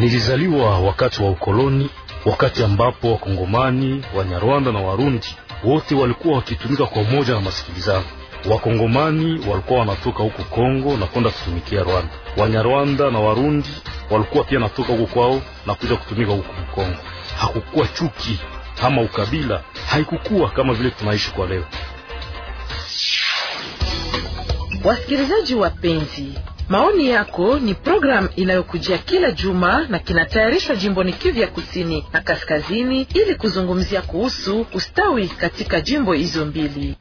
Nilizaliwa wakati wa ukoloni, wakati ambapo Wakongomani, Wanyarwanda na Warundi wote walikuwa wakitumika kwa umoja na masikilizano. Wakongomani walikuwa wanatoka huko Kongo na kwenda kutumikia Rwanda. Wanyarwanda na Warundi walikuwa pia wanatoka huko kwao na kuja kutumika huko Kongo. Hakukuwa chuki ama ukabila, haikukuwa kama vile tunaishi kwa leo. Wasikilizaji wapenzi, maoni yako ni programu inayokujia kila juma na kinatayarishwa jimboni Kivu ya kusini na kaskazini ili kuzungumzia kuhusu ustawi katika jimbo hizo mbili.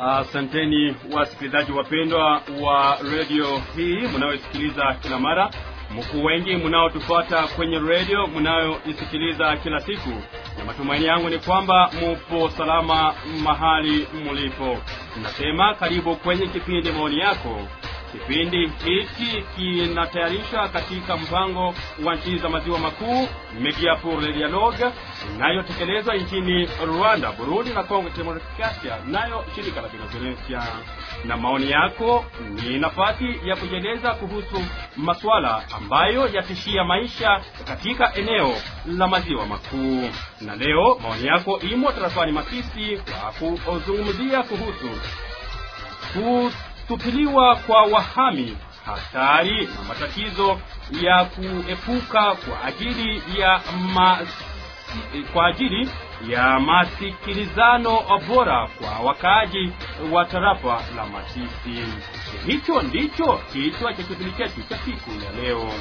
Asanteni wasikilizaji wapendwa wa redio hii munayosikiliza kila mara, mkuu wengi mnaotufuata kwenye redio mnayoisikiliza kila siku, na matumaini yangu ni kwamba mupo salama mahali mlipo. Nasema karibu kwenye kipindi maoni yako. Kipindi hiki kinatayarishwa katika mpango wa nchi za maziwa makuu Media pour le Dialogue inayotekelezwa nchini Rwanda, Burundi na congo Demokrasia, nayo shirika la Benevolencia. Na maoni yako ni nafasi ya kujieleza kuhusu masuala ambayo yatishia maisha katika eneo la maziwa makuu. Na leo maoni yako imo tarafani Masisi kwa kuzungumzia kuhusu kutupiliwa kwa wahami hatari na matatizo ya kuepuka kwa ajili ya ma, kwa ajili ya masikilizano bora kwa wakaaji wa tarafa la Masisi. Hicho ndicho kichwa cha kipindi chetu cha siku ya leo,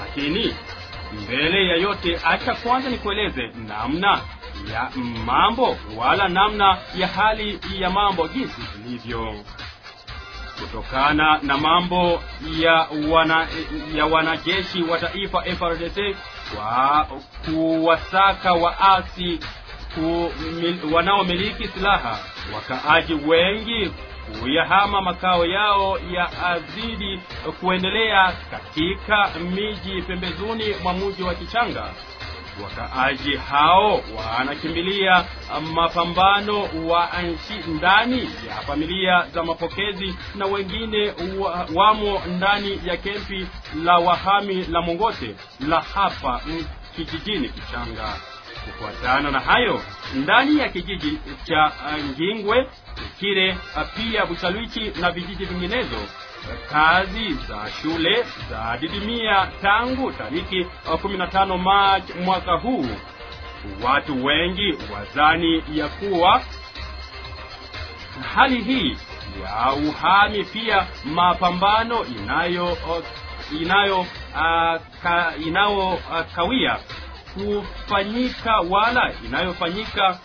lakini mbele ya yote, acha kwanza nikueleze namna ya mambo wala namna ya hali ya mambo jinsi zilivyo kutokana na mambo ya wana, ya wanajeshi wa taifa FRDC kwa kuwasaka waasi ku, wanaomiliki silaha wakaaji wengi kuyahama makao yao ya azidi kuendelea katika miji pembezuni mwa muji wa Kichanga. Wakaaji hao wanakimbilia mapambano wa nchi ndani ya familia za mapokezi na wengine wa, wamo ndani ya kempi la wahami la Mongote la hapa kijijini Kichanga. Kufuatana na hayo, ndani ya kijiji cha Ngingwe Kire, pia Busalwichi na vijiji vinginezo kazi za shule za didimia tangu tariki 15 Machi mwaka huu. Watu wengi wazani ya kuwa hali hii ya uhami pia mapambano inayo inayo uh, ka, inayo uh, kawia kufanyika wala inayofanyika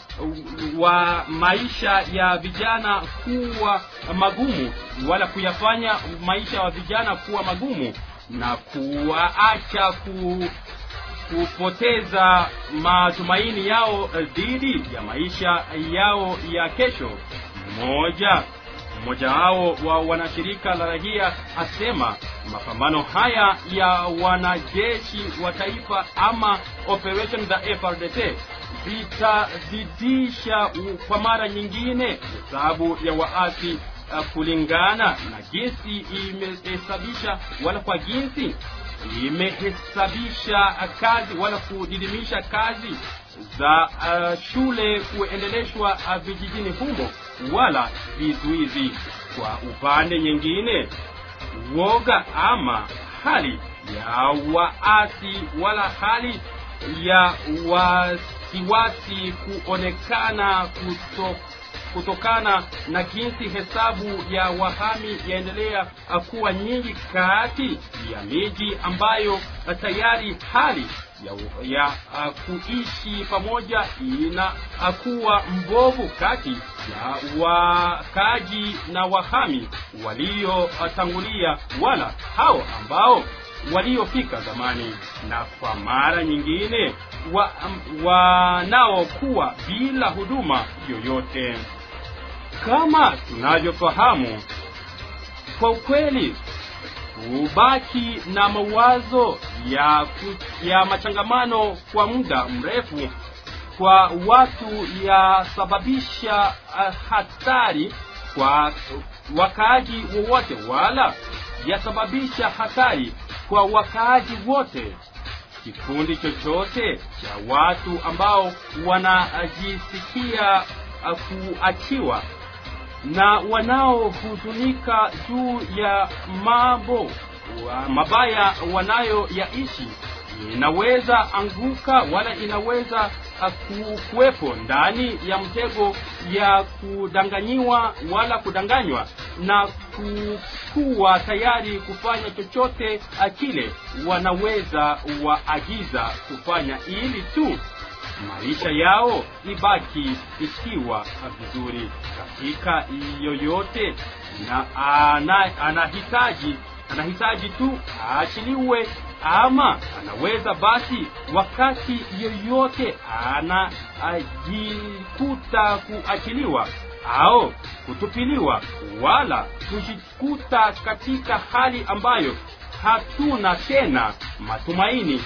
wa maisha ya vijana kuwa magumu wala kuyafanya maisha ya vijana kuwa magumu na kuwaacha ku, kupoteza matumaini yao dhidi ya maisha yao ya kesho. Mmoja mmoja wao wa wanashirika la raia asema mapambano haya ya wanajeshi wa taifa ama operation za FRDC zitazidisha kwa mara nyingine hesabu ya waasi uh, kulingana na jinsi imehesabisha wala kwa jinsi imehesabisha kazi wala kudidimisha kazi za uh, shule kuendeleshwa uh, vijijini humo wala vizuizi. Kwa upande nyingine, woga ama hali ya waasi wala hali ya wasiwasi kuonekana kuto, kutokana na jinsi hesabu ya wahami yaendelea kuwa nyingi kati ya miji ambayo tayari hali ya, ya uh, kuishi pamoja ina kuwa mbovu kati ya wakaji na wahami waliotangulia wala hao ambao waliofika zamani, na kwa mara nyingine wanaokuwa wa bila huduma yoyote. Kama tunavyofahamu, kwa ukweli kubaki na mawazo ya, ya machangamano kwa muda mrefu kwa watu yasababisha uh, hatari kwa wakaaji wowote wala yasababisha hatari kwa wakaaji wote. Kikundi chochote cha watu ambao wanajisikia uh, kuachiwa na wanaohuzunika juu ya mambo wa mabaya wanayoyaishi. Inaweza anguka wala inaweza kuwepo ndani ya mtego ya kudanganyiwa wala kudanganywa na kuwa tayari kufanya chochote kile wanaweza waagiza kufanya ili tu maisha yao ibaki ikiwa vizuri katika yoyote na ana, anahitaji anahitaji tu aachiliwe ama anaweza basi wakati yoyote anajikuta kuachiliwa au kutupiliwa wala kujikuta katika hali ambayo hatuna tena matumaini.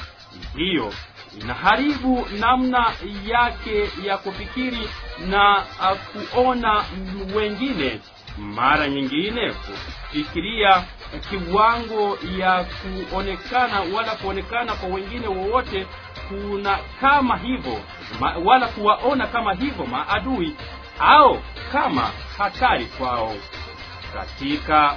Hiyo inaharibu namna yake ya kufikiri na uh, kuona wengine mara nyingine kufikiria kiwango ya kuonekana wala kuonekana kwa wengine wowote kuna kama hivyo wala kuwaona kama hivyo maadui au kama hatari kwao katika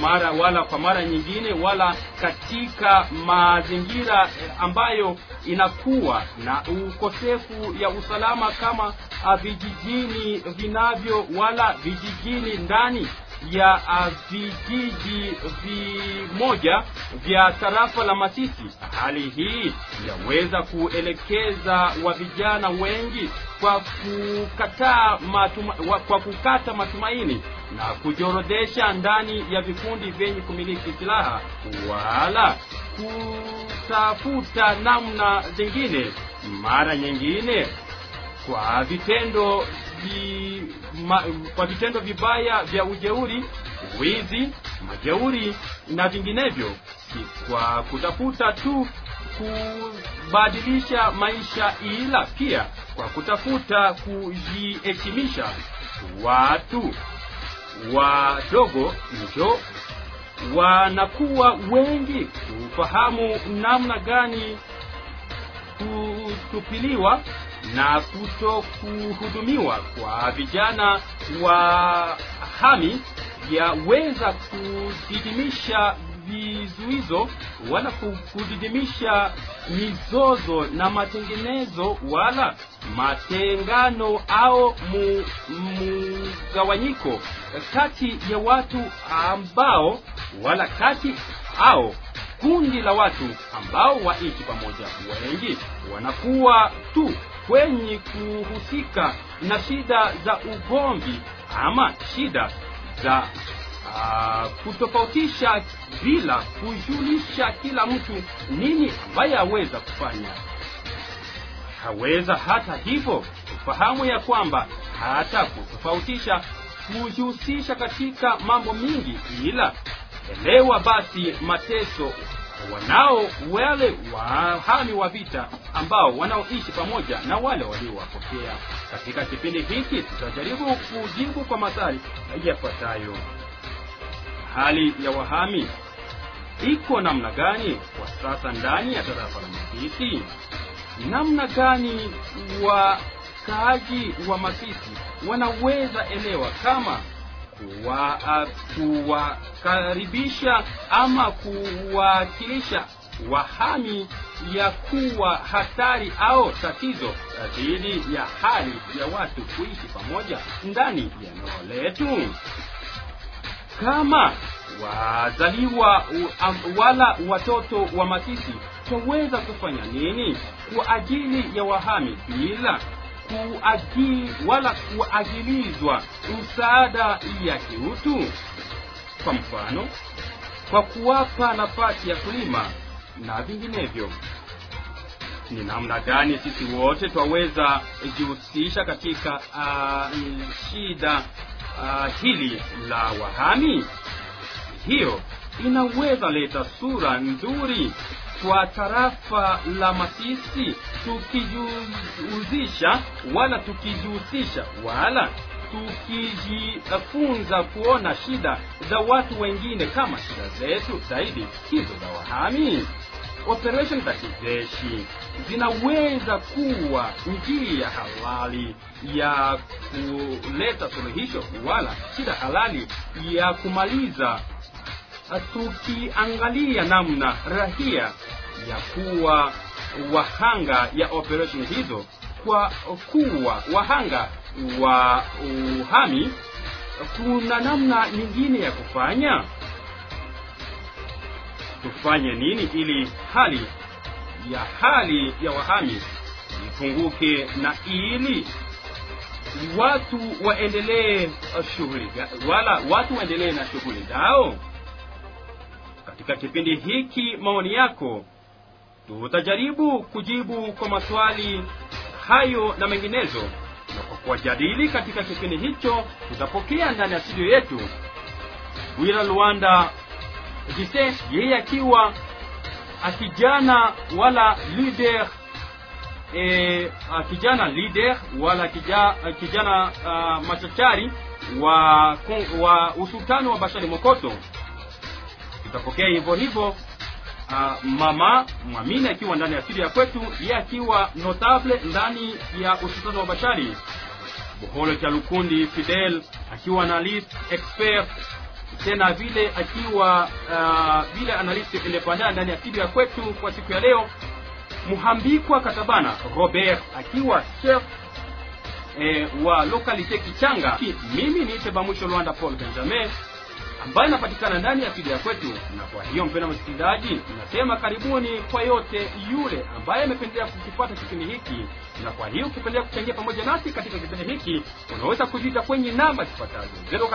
mara wala kwa mara nyingine wala katika mazingira ambayo inakuwa na ukosefu ya usalama kama vijijini vinavyo wala vijijini ndani ya vijiji vimoja vya tarafa la Masisi. Hali hii yaweza kuelekeza wa vijana wengi kwa kukataa matuma, kwa kukata matumaini na kujiorodesha ndani ya vikundi vyenye kumiliki silaha wala kutafuta namna zingine mara nyingine kwa vitendo vi, ma, kwa vitendo vibaya vya ujeuri wizi majeuri na vinginevyo kwa kutafuta tu kubadilisha maisha ila pia kwa kutafuta kujiheshimisha. Watu wadogo njo wanakuwa wengi. Kufahamu namna gani kutupiliwa na kuto kuhudumiwa kwa vijana wa hami yaweza kudidimisha vizuizo wala kudidimisha mizozo na matengenezo wala matengano au mgawanyiko kati ya watu ambao wala kati au kundi la watu ambao waishi pamoja. Wengi wanakuwa tu kwenye kuhusika na shida za ugomvi ama shida za uh, kutofautisha bila kujulisha kila mtu nini ambaye aweza kufanya. Haweza hata hivyo kufahamu ya kwamba hata kutofautisha kujihusisha katika mambo mingi ila elewa basi mateso wanao wale wahami wa vita ambao wanaoishi pamoja na wale waliowapokea. Katika kipindi hiki tutajaribu kujibu kwa maswali yafuatayo. Hali ya wahami iko namna gani kwa sasa ndani ya tarafa la masisi? Namna gani wakaaji wa masisi wanaweza elewa kama kuwakaribisha kuwa ama kuwakilisha wahami ya kuwa hatari au tatizo dhidi ya hali ya watu kuishi pamoja ndani ya eneo letu. Kama wazaliwa wala watoto wa masisi twaweza kufanya nini kwa ajili ya wahami bila kuagi, wala kuagilizwa msaada ya kiutu? Kwa mfano kwa kuwapa nafasi ya kulima na vinginevyo. Ni namna gani sisi wote twaweza jihusisha katika uh, shida uh, hili la wahami? Hiyo inaweza leta sura nzuri kwa tarafa la Masisi tukijihusisha wala tukijihusisha wala tukijifunza kuona shida za watu wengine kama shida zetu zaidi hizo za wahami. Operation za kijeshi zinaweza kuwa njia halali ya kuleta suluhisho wala shida halali ya kumaliza tukiangalia namna rahia ya kuwa wahanga ya operation hizo kwa kuwa wahanga wa uhami kuna namna nyingine ya kufanya? Tufanye nini ili hali ya hali ya wahami ipunguke na ili watu waendelee shughuli wala watu waendelee na shughuli zao katika kipindi hiki maoni yako tutajaribu kujibu kwa maswali hayo na menginezo. Na kwa kuwajadili katika kipindi hicho tutapokea ndani ya studio yetu. Bwira luanda jise yeye akiwa akijana wala leader e, kijana leader wala kija, kijana uh, machachari wa, wa usultani wa bashari mokoto tutapokea hivyo hivyo uh, mama mwamini akiwa ndani ya ya kwetu yeye akiwa notable ndani ya usultani wa bashari. Boholo cha lukundi fidel akiwa analyst expert tena vile akiwa uh, analyst independent ndani ya ya kwetu kwa siku ya leo. Muhambikwa katabana robert akiwa chef eh, wa lokalite kichanga mimi niite bamwisho lwanda paul benjamin ambaye inapatikana ndani ya ya kwetu. Na kwa hiyo mpenda msikilizaji tunasema karibuni kwa yote yule ambaye amependelea kukipata kipindi hiki. Na kwa hiyo ukipendelea kuchangia pamoja nasi katika kipindi hiki unaweza kujiita kwenye namba zifuatazo. 0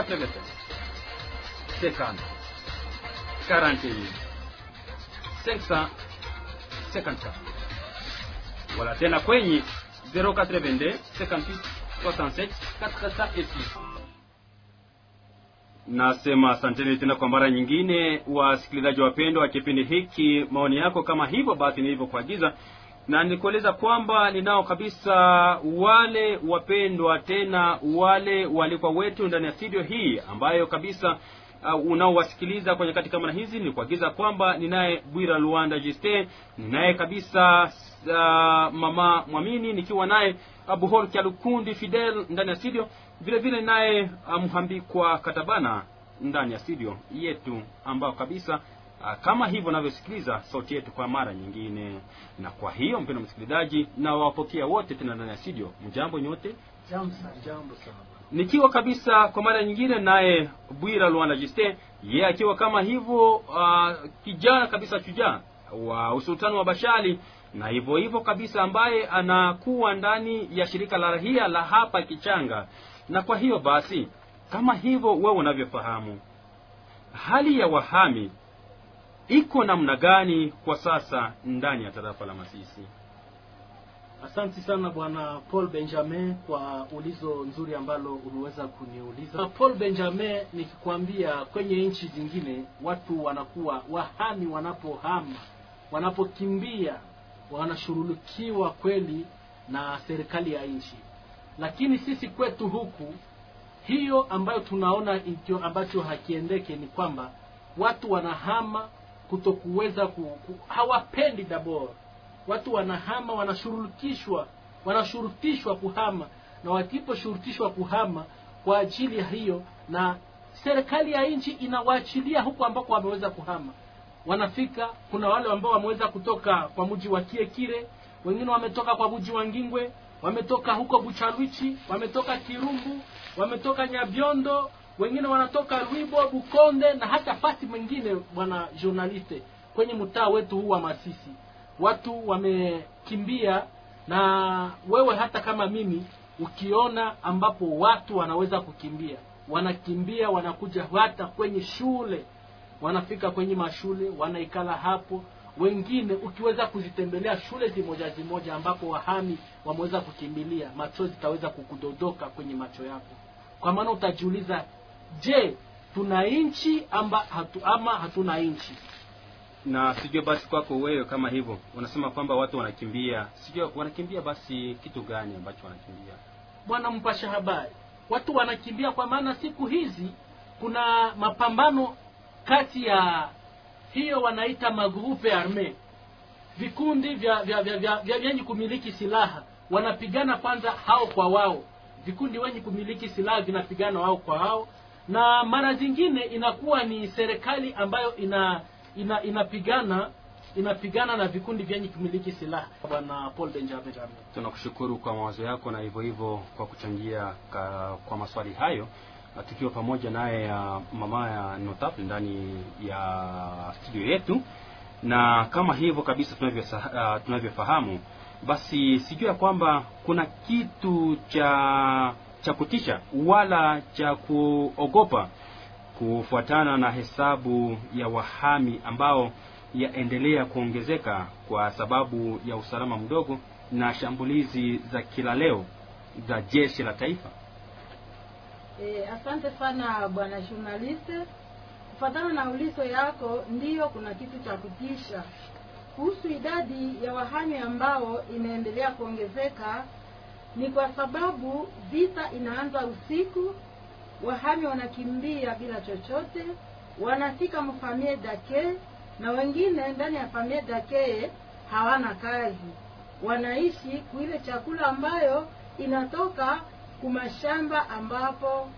50 41 554 wala tena kwenye 082 58 67 406 nasema asanteni tena kwa mara nyingine wasikilizaji wapendwa wa kipindi hiki. Maoni yako kama hivyo basi nilivyokuagiza na nikueleza kwamba ninao kabisa wale wapendwa tena wale walikuwa wetu ndani ya studio hii ambayo kabisa uh, unaowasikiliza kwa nyakati kama na hizi nilikuagiza kwamba ninaye bwira luanda jiste ninaye kabisa uh, mama mwamini nikiwa naye abuhol kyalukundi fidel ndani ya studio. Vile vile naye mhambikwa katabana ndani ya studio yetu ambao kabisa uh, kama hivyo navyosikiliza sauti yetu kwa mara nyingine. Na kwa hiyo mpendwa msikilizaji na wapokea wote tena ndani ya studio. Mjambo nyote? Jambo jambo sana. Nikiwa kabisa kwa mara nyingine naye bwira luanda jiste yeah, akiwa kama hivyo uh, kijana kabisa shujaa wa usultani wa bashali na hivyo hivyo kabisa ambaye anakuwa ndani ya shirika la rahia la hapa kichanga. Na kwa hiyo basi kama hivyo wewe unavyofahamu hali ya wahami iko namna gani kwa sasa ndani ya tarafa la masisi? Asanti sana bwana Paul Benjamin kwa ulizo nzuri ambalo uliweza kuniuliza. Paul Benjamin, nikikwambia kwenye nchi zingine watu wanakuwa wahami, wanapohama, wanapokimbia, wanashughulikiwa kweli na serikali ya nchi, lakini sisi kwetu huku hiyo ambayo tunaona ikio ambacho hakiendeke ni kwamba watu wanahama kutokuweza ku, ku, hawapendi dabor watu wanahama wanashurutishwa wanashurutishwa kuhama. Na wakiposhurutishwa kuhama kwa ajili ya hiyo na serikali ya nchi inawaachilia huko ambako wameweza kuhama wanafika kuna wale ambao wameweza kutoka kwa mji wa kiekire wengine wametoka kwa mji wa ngingwe wametoka huko buchalwichi wametoka kirumbu wametoka nyabiondo wengine wanatoka rwibo bukonde na hata fasi mwingine bwana journaliste kwenye mtaa wetu huu wa masisi. Watu wamekimbia na wewe hata kama mimi ukiona ambapo watu wanaweza kukimbia wanakimbia wanakuja hata kwenye shule wanafika kwenye mashule wanaikala hapo. Wengine ukiweza kuzitembelea shule zimoja zimoja ambapo wahami wameweza kukimbilia macho zitaweza kukudodoka kwenye macho yako. Kwa maana utajiuliza je tuna nchi amba hatu, ama hatuna nchi na sijue basi kwako wewe kama hivyo unasema kwamba watu wanakimbia. Sijue wanakimbia basi kitu gani ambacho wanakimbia? Bwana mpasha habari watu wanakimbia kwa maana siku hizi kuna mapambano kati ya hiyo wanaita magrupe arme vikundi vya vya vya vya vya vyenye kumiliki silaha wanapigana kwanza hao kwa wao. Vikundi wenye kumiliki silaha vinapigana wao kwa wao. Na mara zingine inakuwa ni serikali ambayo ina, ina inapigana inapigana na vikundi vyenye kumiliki silaha. Bwana paul benjamin. Tunakushukuru kwa mawazo yako na hivyo hivyo kwa kuchangia ka, kwa maswali hayo tukiwa pamoja naye ya mama ya Notap ndani ya studio yetu. Na kama hivyo kabisa tunavyofahamu uh, tunavyofahamu basi sijui ya kwamba kuna kitu cha cha kutisha wala cha kuogopa kufuatana na hesabu ya wahami ambao yaendelea kuongezeka kwa sababu ya usalama mdogo na shambulizi za kila leo za jeshi la taifa E, asante sana bwana journalist. Kufatana na ulizo yako, ndiyo kuna kitu cha kutisha kuhusu idadi ya wahami ambao inaendelea kuongezeka. Ni kwa sababu vita inaanza usiku, wahami wanakimbia bila chochote, wanafika mfamie dake, na wengine ndani ya famie dake hawana kazi, wanaishi kuile chakula ambayo inatoka kumashamba ambapo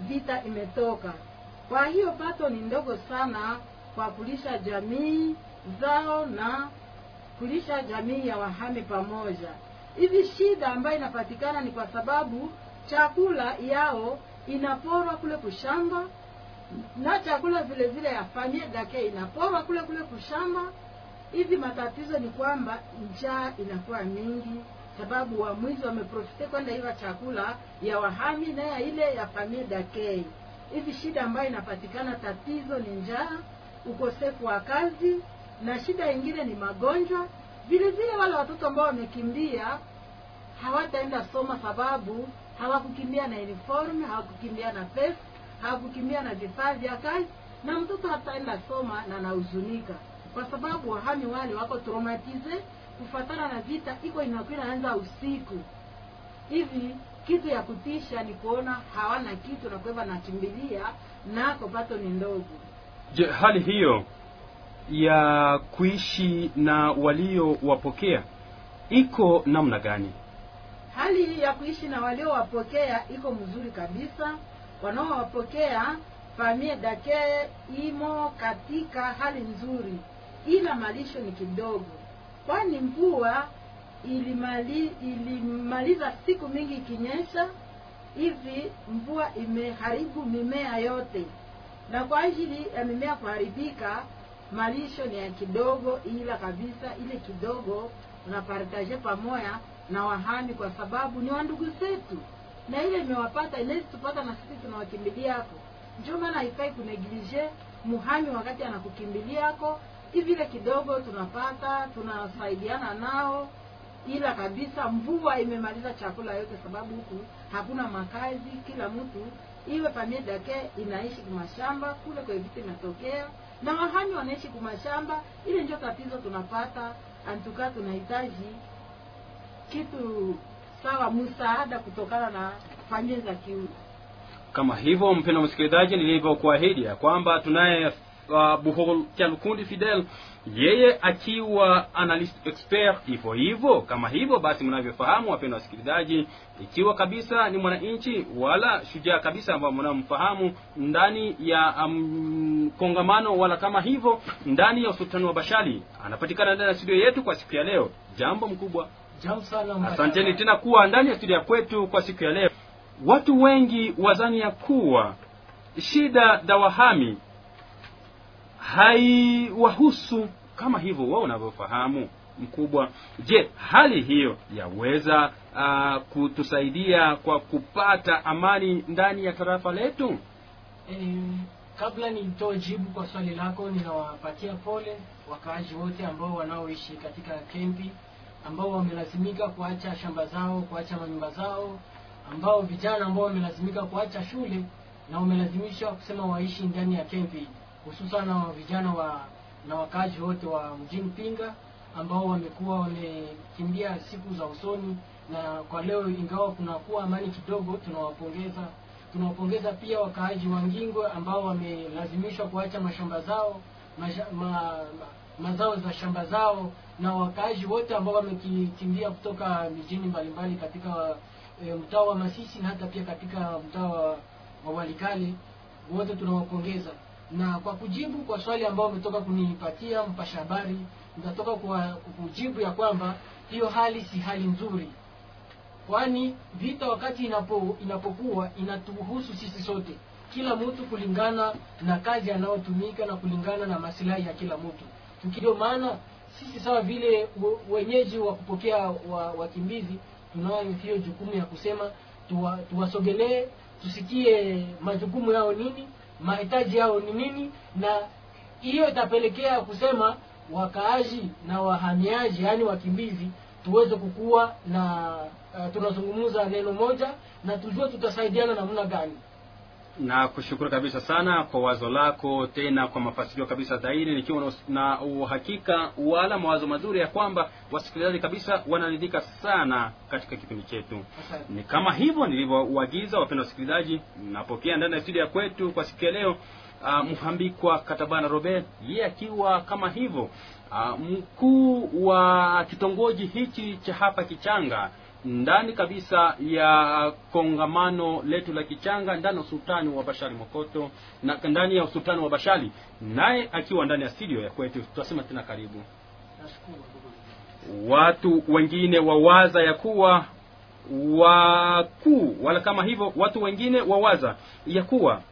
vita imetoka. Kwa hiyo pato ni ndogo sana kwa kulisha jamii zao na kulisha jamii ya wahame pamoja. Hivi shida ambayo inapatikana ni kwa sababu chakula yao inaporwa kule kushamba na chakula vile vile ya famia dake inaporwa kule kule kushamba. Hivi matatizo ni kwamba njaa inakuwa mingi, sababu wamwizi wameprofite kwenda iva chakula ya wahami na ile ya famia dakei. Hivi shida ambayo inapatikana, tatizo ni njaa, ukosefu wa kazi, na shida ingine ni magonjwa. Vile vile wale watoto ambao wamekimbia hawataenda soma sababu hawakukimbia na uniform, hawakukimbia na pesa, hawakukimbia na vifaa vya kazi, na mtoto hataenda soma na anahuzunika kwa sababu wahami wale wako traumatize kufatana na vita iko inakuwa inaanza usiku hivi. Kitu ya kutisha ni kuona hawana kitu na kwa nakimbilia nako pato ni ndogo. je hali hiyo ya kuishi na waliowapokea iko namna gani hali ya kuishi na waliowapokea iko mzuri kabisa. Wanaowapokea famie dake imo katika hali nzuri, ila malisho ni kidogo, kwani mvua ilimali, ilimaliza siku mingi ikinyesha hivi. Mvua imeharibu mimea yote, na kwa ajili ya mimea kuharibika, malisho ni ya kidogo, ila kabisa ile kidogo unapartaje pamoja na wahami kwa sababu ni wandugu zetu, na ile imewapata inawezi tupata na sisi tunawakimbilia hapo. Ndio maana haifai kuneglige muhami wakati anakukimbilia hivi, kidogo tunapata tunasaidiana nao, ila kabisa mvua imemaliza chakula yote, sababu huku hakuna makazi, kila mtu iwe familia yake inaishi kumashamba kule kwa vitu inatokea na wahami wanaishi kumashamba. Ile ndio tatizo tunapata, antuka tunahitaji kitu sawa, msaada kutokana na familia za kiu kama hivyo Mpendwa msikilizaji nilivyokuahidi ya kwamba tunaye uh, buhol Kundi fidel yeye akiwa analyst expert hivyo hivyo. Kama hivyo basi mnavyofahamu wapenda wasikilizaji ikiwa kabisa ni mwananchi wala shujaa kabisa ambao mnamfahamu ndani ya um, kongamano wala kama hivyo ndani ya usultani wa bashali anapatikana ndani ya studio yetu kwa siku ya leo. Jambo mkubwa. Jambo sana asanteni tena kuwa ndani ya studio ya kwetu kwa siku ya leo. Watu wengi wazani ya kuwa shida za wahami haiwahusu kama hivyo wao unavyofahamu mkubwa. Je hali hiyo yaweza uh, kutusaidia kwa kupata amani ndani ya tarafa letu? E, kabla nitoe jibu kwa swali lako, ninawapatia pole wakaaji wote ambao wanaoishi katika kempi, ambao wamelazimika kuacha shamba zao, kuacha manyumba zao, ambao vijana ambao wamelazimika kuacha shule na wamelazimishwa kusema waishi ndani ya kempi, hususan na vijana wa na wakazi wote wa mjini Pinga ambao wamekuwa wamekimbia siku za usoni, na kwa leo ingawa kunakuwa amani kidogo, tunawapongeza. Tunawapongeza pia wakaaji wa Ngingwe ambao wamelazimishwa kuacha mashamba zao masha, ma, ma, mazao za shamba zao na wakaaji wote ambao wamekimbia kutoka mijini mbalimbali katika e, mtaa wa Masisi na hata pia katika mtaa wa, wa Walikale wote tunawapongeza. Na kwa kujibu kwa swali ambao umetoka kunipatia mpasha habari, nitatoka kwa kujibu ya kwamba hiyo hali si hali nzuri, kwani vita wakati inapo, inapokuwa inatuhusu sisi sote, kila mtu kulingana na kazi anayotumika na kulingana na masilahi ya kila mtu. Ndio maana sisi sawa vile wenyeji wa kupokea wakimbizi tunayo hiyo jukumu ya kusema tuwasogelee, tuwa, tusikie majukumu yao nini, mahitaji yao ni nini, na hiyo itapelekea kusema wakaaji na wahamiaji, yaani wakimbizi, tuweze kukua na uh, tunazungumza neno moja na tujue tutasaidiana namna gani na kushukuru kabisa sana kwa wazo lako, tena kwa mafasilio kabisa dhahiri, nikiwa na uhakika wala mawazo mazuri ya kwamba wasikilizaji kabisa wanaridhika sana katika kipindi chetu. Ni kama hivyo nilivyouagiza, wapenda wasikilizaji, napokea ndani ya studio ya kwetu kwa siku ya leo uh, Mhambikwa Katabana Robert, yeye yeah, akiwa kama hivyo uh, mkuu wa kitongoji hichi cha hapa Kichanga ndani kabisa ya kongamano letu la Kichanga ndani ya usultani wa Bashari Mokoto na ndani ya usultani wa Bashari, naye akiwa ndani ya studio ya kwetu. Tutasema tena karibu. Watu wengine wawaza ya kuwa wakuu wala kama hivyo, watu wengine wawaza ya kuwa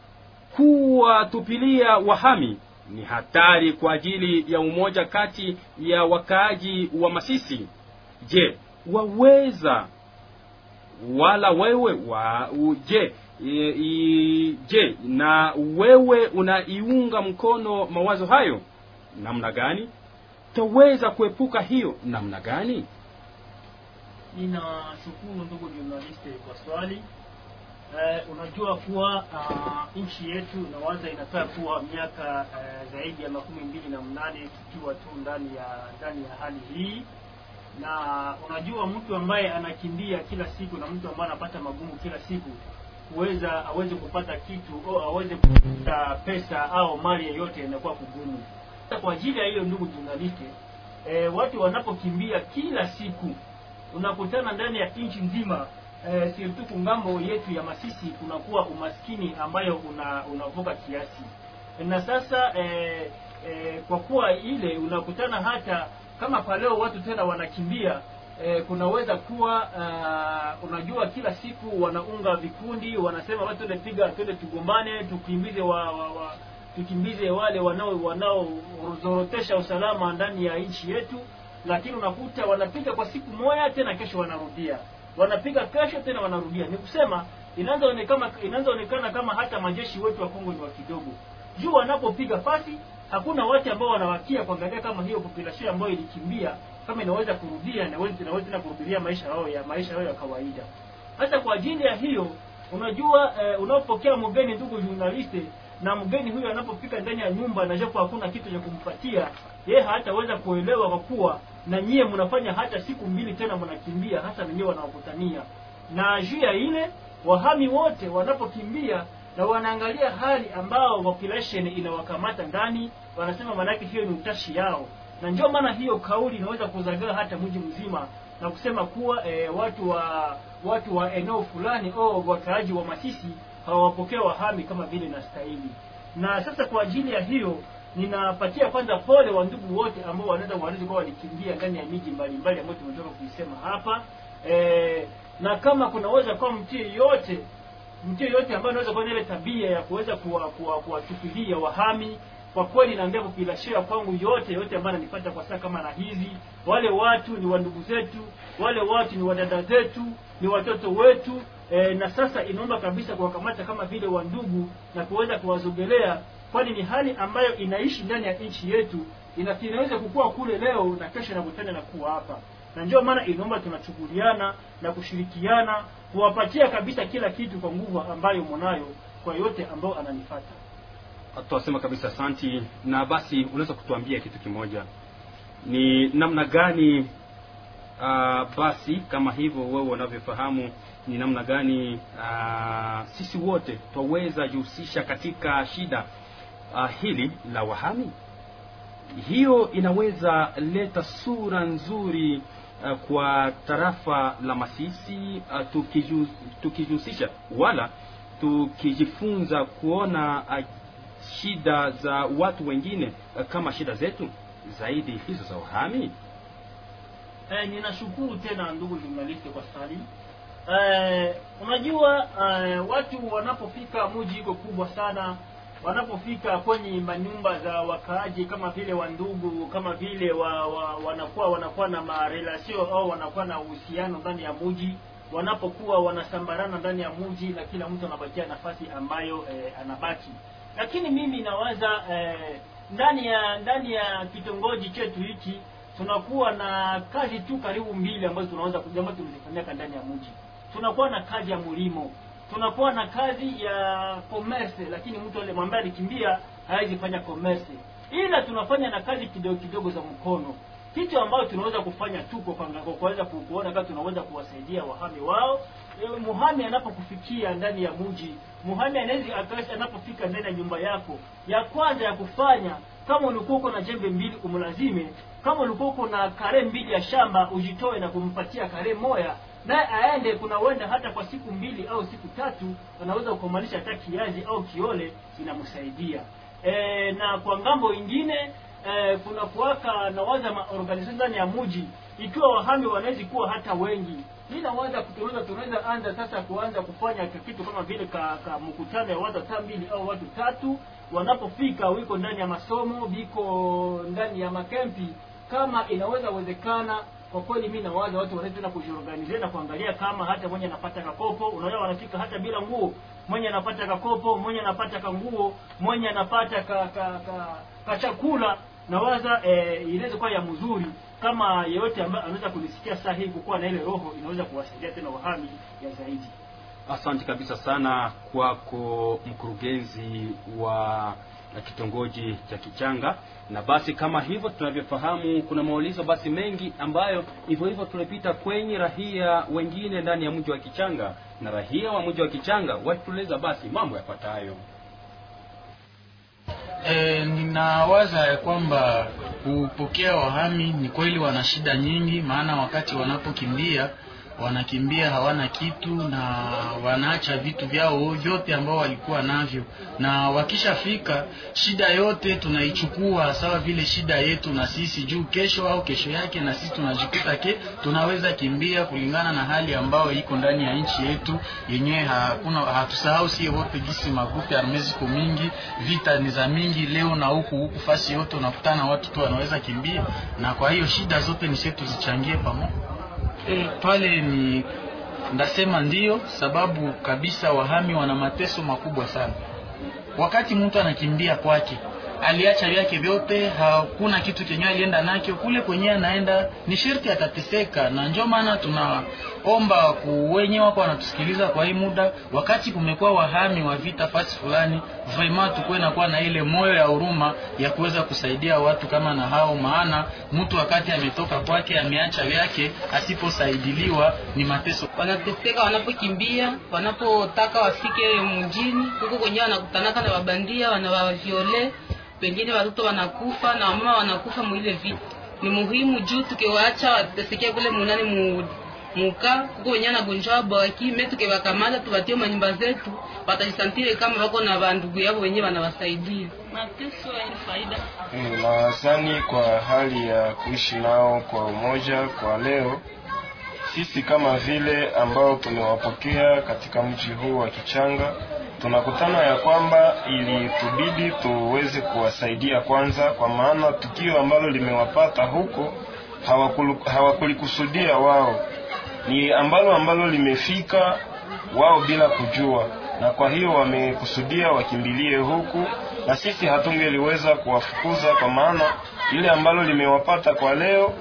kuwatupilia wahami ni hatari kwa ajili ya umoja kati ya wakaaji wa Masisi. Je, waweza. Wala wewe wa je je na wewe unaiunga mkono mawazo hayo? Namna gani? Taweza kuepuka hiyo. Namna gani? Ninashukuru ndugu journaliste kwa swali. Eh, unajua kuwa uh, nchi yetu nawaza inakaa kuwa miaka uh, zaidi ya makumi mbili na mnane tukiwa tu ndani ya ndani ya hali hii na unajua mtu ambaye anakimbia kila siku na mtu ambaye anapata magumu kila siku kuweza aweze kupata kitu au aweze kupata pesa au mali yoyote inakuwa kugumu. Kwa ajili ya hiyo, ndugu journaliste, e, watu wanapokimbia kila siku unakutana ndani ya nchi nzima e, sirtuku ng'ambo yetu ya Masisi kunakuwa umaskini ambayo una, unavuka kiasi na sasa e, e, kwa kuwa ile unakutana hata kama kwa leo watu tena wanakimbia e, kunaweza kuwa uh, unajua kila siku wanaunga vikundi wanasema watu tuende piga twende tugombane tukimbize wa, wa, wa tukimbize wale wanao wanaozorotesha usalama ndani ya nchi yetu. Lakini unakuta wanapiga kwa siku moja tena kesho wanarudia. Wanapiga kesho tena wanarudia. Ni kusema inaanzaonekana inaanzaonekana kama hata majeshi wetu wa Kongo ni wa kidogo. Juu wanapopiga pasi hakuna watu ambao wanawakia kuangalia kama hiyo population ambayo ilikimbia kama inaweza kurudia inaweza inaweza tena kurudia maisha yao ya maisha yao ya kawaida. Hata kwa ajili ya hiyo, unajua eh, unapokea mgeni, ndugu journaliste, na mgeni huyo anapofika ndani ya nyumba na japo hakuna kitu cha kumpatia yeye, hataweza kuelewa kwa kuwa na nyie mnafanya hata siku mbili tena mnakimbia, hata wenyewe wanawakutania na juu ya ile wahami wote wanapokimbia na wanaangalia hali ambao population inawakamata ndani, wanasema maanake hiyo ni utashi yao, na ndio maana hiyo kauli inaweza kuzagaa hata mji mzima na kusema kuwa e, watu wa watu wa eneo fulani au wakaaji wa Masisi hawawapokea wahami kama vile inastahili. Na sasa kwa ajili ya hiyo ninapatia kwanza pole wa ndugu wote ambao wanaweza wanaweza kuwa walikimbia ndani ya miji mbalimbali ambayo tumetoka kuisema hapa e, na kama kunaweza kuwa mtu yeyote mtu yeyote ambaye anaweza kuwa na ile tabia ya kuweza kuwatupilia kuwa, kuwa wahami kwa kweli naambia kupilashiria kwangu yote yote ambayo ananipata kwa saa kama na hizi, wale watu ni wandugu zetu, wale watu ni wadada zetu, ni watoto wetu e, na sasa inaomba kabisa kuwakamata kama vile wandugu na kuweza kuwazogelea, kwani ni hali ambayo inaishi ndani ya nchi yetu, ina, inaweza kukua kule leo na kesho inakutana na kuwa hapa, na ndio maana inaomba tunachukuliana na kushirikiana kuwapatia kabisa kila kitu kwa nguvu ambayo mwanayo kwa yote ambao ananifata. Tunasema kabisa santi Na basi unaweza kutuambia kitu kimoja, ni namna gani uh, basi kama hivyo wewe unavyofahamu ni namna gani uh, sisi wote twaweza jihusisha katika shida uh, hili la wahami? Hiyo inaweza leta sura nzuri kwa tarafa la Masisi uh, tukijihusisha wala tukijifunza kuona uh, shida za watu wengine kama shida zetu zaidi hizo za uhami. E, ninashukuru tena ndugu journalist kwa swali. E, unajua e, watu wanapofika muji iko kubwa sana, wanapofika kwenye manyumba za wakaaji kama vile wandugu, kama vile wa, wa, wanakuwa wanakuwa na marelasio au wanakuwa na uhusiano ndani ya muji, wanapokuwa wanasambarana ndani ya muji, na kila mtu anabakia nafasi ambayo eh, anabaki. Lakini mimi nawaza eh, ndani ya ndani ya kitongoji chetu hiki tunakuwa na kazi tu karibu mbili ambazo tunaweza ambazo tunazifanyaka ndani ya muji Tunakuwa na kazi ya mlimo, tunakuwa na kazi ya commerce, lakini mtu ale mwambaye alikimbia hawezi fanya commerce, ila tunafanya na kazi kidogo kidogo za mkono, kitu ambayo tunaweza kufanya tu kwa kuweza kuona kama tunaweza kuwasaidia wahami wao. E, muhami anapokufikia ndani ya mji, muhami anaweza anapofika ndani ya nyumba yako, ya kwanza ya kufanya kama ulikuwa uko na jembe mbili umlazime, kama ulikuwa uko na kare mbili ya shamba ujitoe na kumpatia kare moya, naye aende. Kuna uenda hata kwa siku mbili au siku tatu anaweza kukomalisha hata kiazi au kiole, inamsaidia e, na kwa ng'ambo ingine e, kuna kuwaka na waza maorganization ndani ya muji, ikiwa wahami wanaweza kuwa hata wengi mi nawaza tunaweza tunaweza anza sasa kuanza kufanya kitu kama vile ka, ka mkutano ya watu hata mbili au watu tatu wanapofika wiko ndani ya masomo biko ndani ya makempi, kama inaweza wezekana. Kwa kweli mi nawaza watu wanaweza tena kujiorganize na kuangalia kama hata mwenye anapata kakopo, unaona wanafika hata bila nguo, mwenye anapata kakopo, mwenye anapata kanguo, mwenye anapata ka, ka, ka, ka chakula. Nawaza eh, inaweza kuwa ya mzuri kama yeyote ambaye anaweza kunisikia saa hii kukuwa na ile roho inaweza kuwasaidia tena wahami ya zaidi. Asante kabisa sana kwako mkurugenzi wa kitongoji cha Kichanga. Na basi kama hivyo tunavyofahamu, kuna maulizo basi mengi ambayo hivyo hivyo tulipita kwenye rahia wengine ndani ya mji wa Kichanga, na rahia wa mji wa Kichanga watueleza basi mambo yafuatayo. E, ninawaza ya kwamba kupokea wahami ni kweli wana shida nyingi, maana wakati wanapokimbia wanakimbia hawana kitu na wanaacha vitu vyao vyote ambao walikuwa navyo, na wakishafika shida yote tunaichukua sawa vile shida yetu na sisi juu, kesho au kesho yake na sisi tunajikuta ke tunaweza kimbia kulingana na hali ambayo iko ndani ya nchi yetu yenyewe. Hakuna hatusahau sie wote gisi magrupu ya armezi ko mingi, vita ni za mingi leo na huku huku, fasi yote unakutana watu tu wanaweza kimbia, na kwa hiyo shida zote ni sisi tuzichangie pamoja. E, pale ni ndasema ndiyo sababu kabisa, wahami wana mateso makubwa sana. Wakati mtu anakimbia kwake, aliacha vyake vyote, hakuna kitu kenye alienda nakyo. Kule kwenye anaenda, ni sherti atateseka, na ndio maana tunaomba kuwenye wako wanatusikiliza kwa hii muda, wakati kumekuwa wahami wa vita fasi fulani, vraiment tukuwe na kuwa na ile moyo ya huruma ya kuweza kusaidia watu kama na hao, maana mtu wakati ametoka kwake ameacha vyake, asiposaidiliwa ni mateso. Wanateseka wanapokimbia, wanapotaka wafike mjini, huko kwenye wanakutanaka na wabandia, wanawaviole pengine watoto wanakufa na wamama wanakufa mwile vita. Ni muhimu juu tukiwaacha watesekia kule munani mu muka kuko wenye anagonjwa baki me tukiwakamata tuwatie manyumba zetu, watajisantire kama wako na bandugu yao wenye wanawasaidia. Mateso ya faida nadhani kwa hali ya kuishi nao kwa umoja kwa leo sisi kama vile ambao tumewapokea katika mji huu wa Kichanga tunakutana ya kwamba ilitubidi tuweze kuwasaidia kwanza, kwa maana tukio ambalo limewapata huko hawakulikusudia wao, ni ambalo ambalo limefika wao bila kujua, na kwa hiyo wamekusudia wakimbilie huku, na sisi hatungeliweza kuwafukuza, kwa maana ile ambalo limewapata kwa leo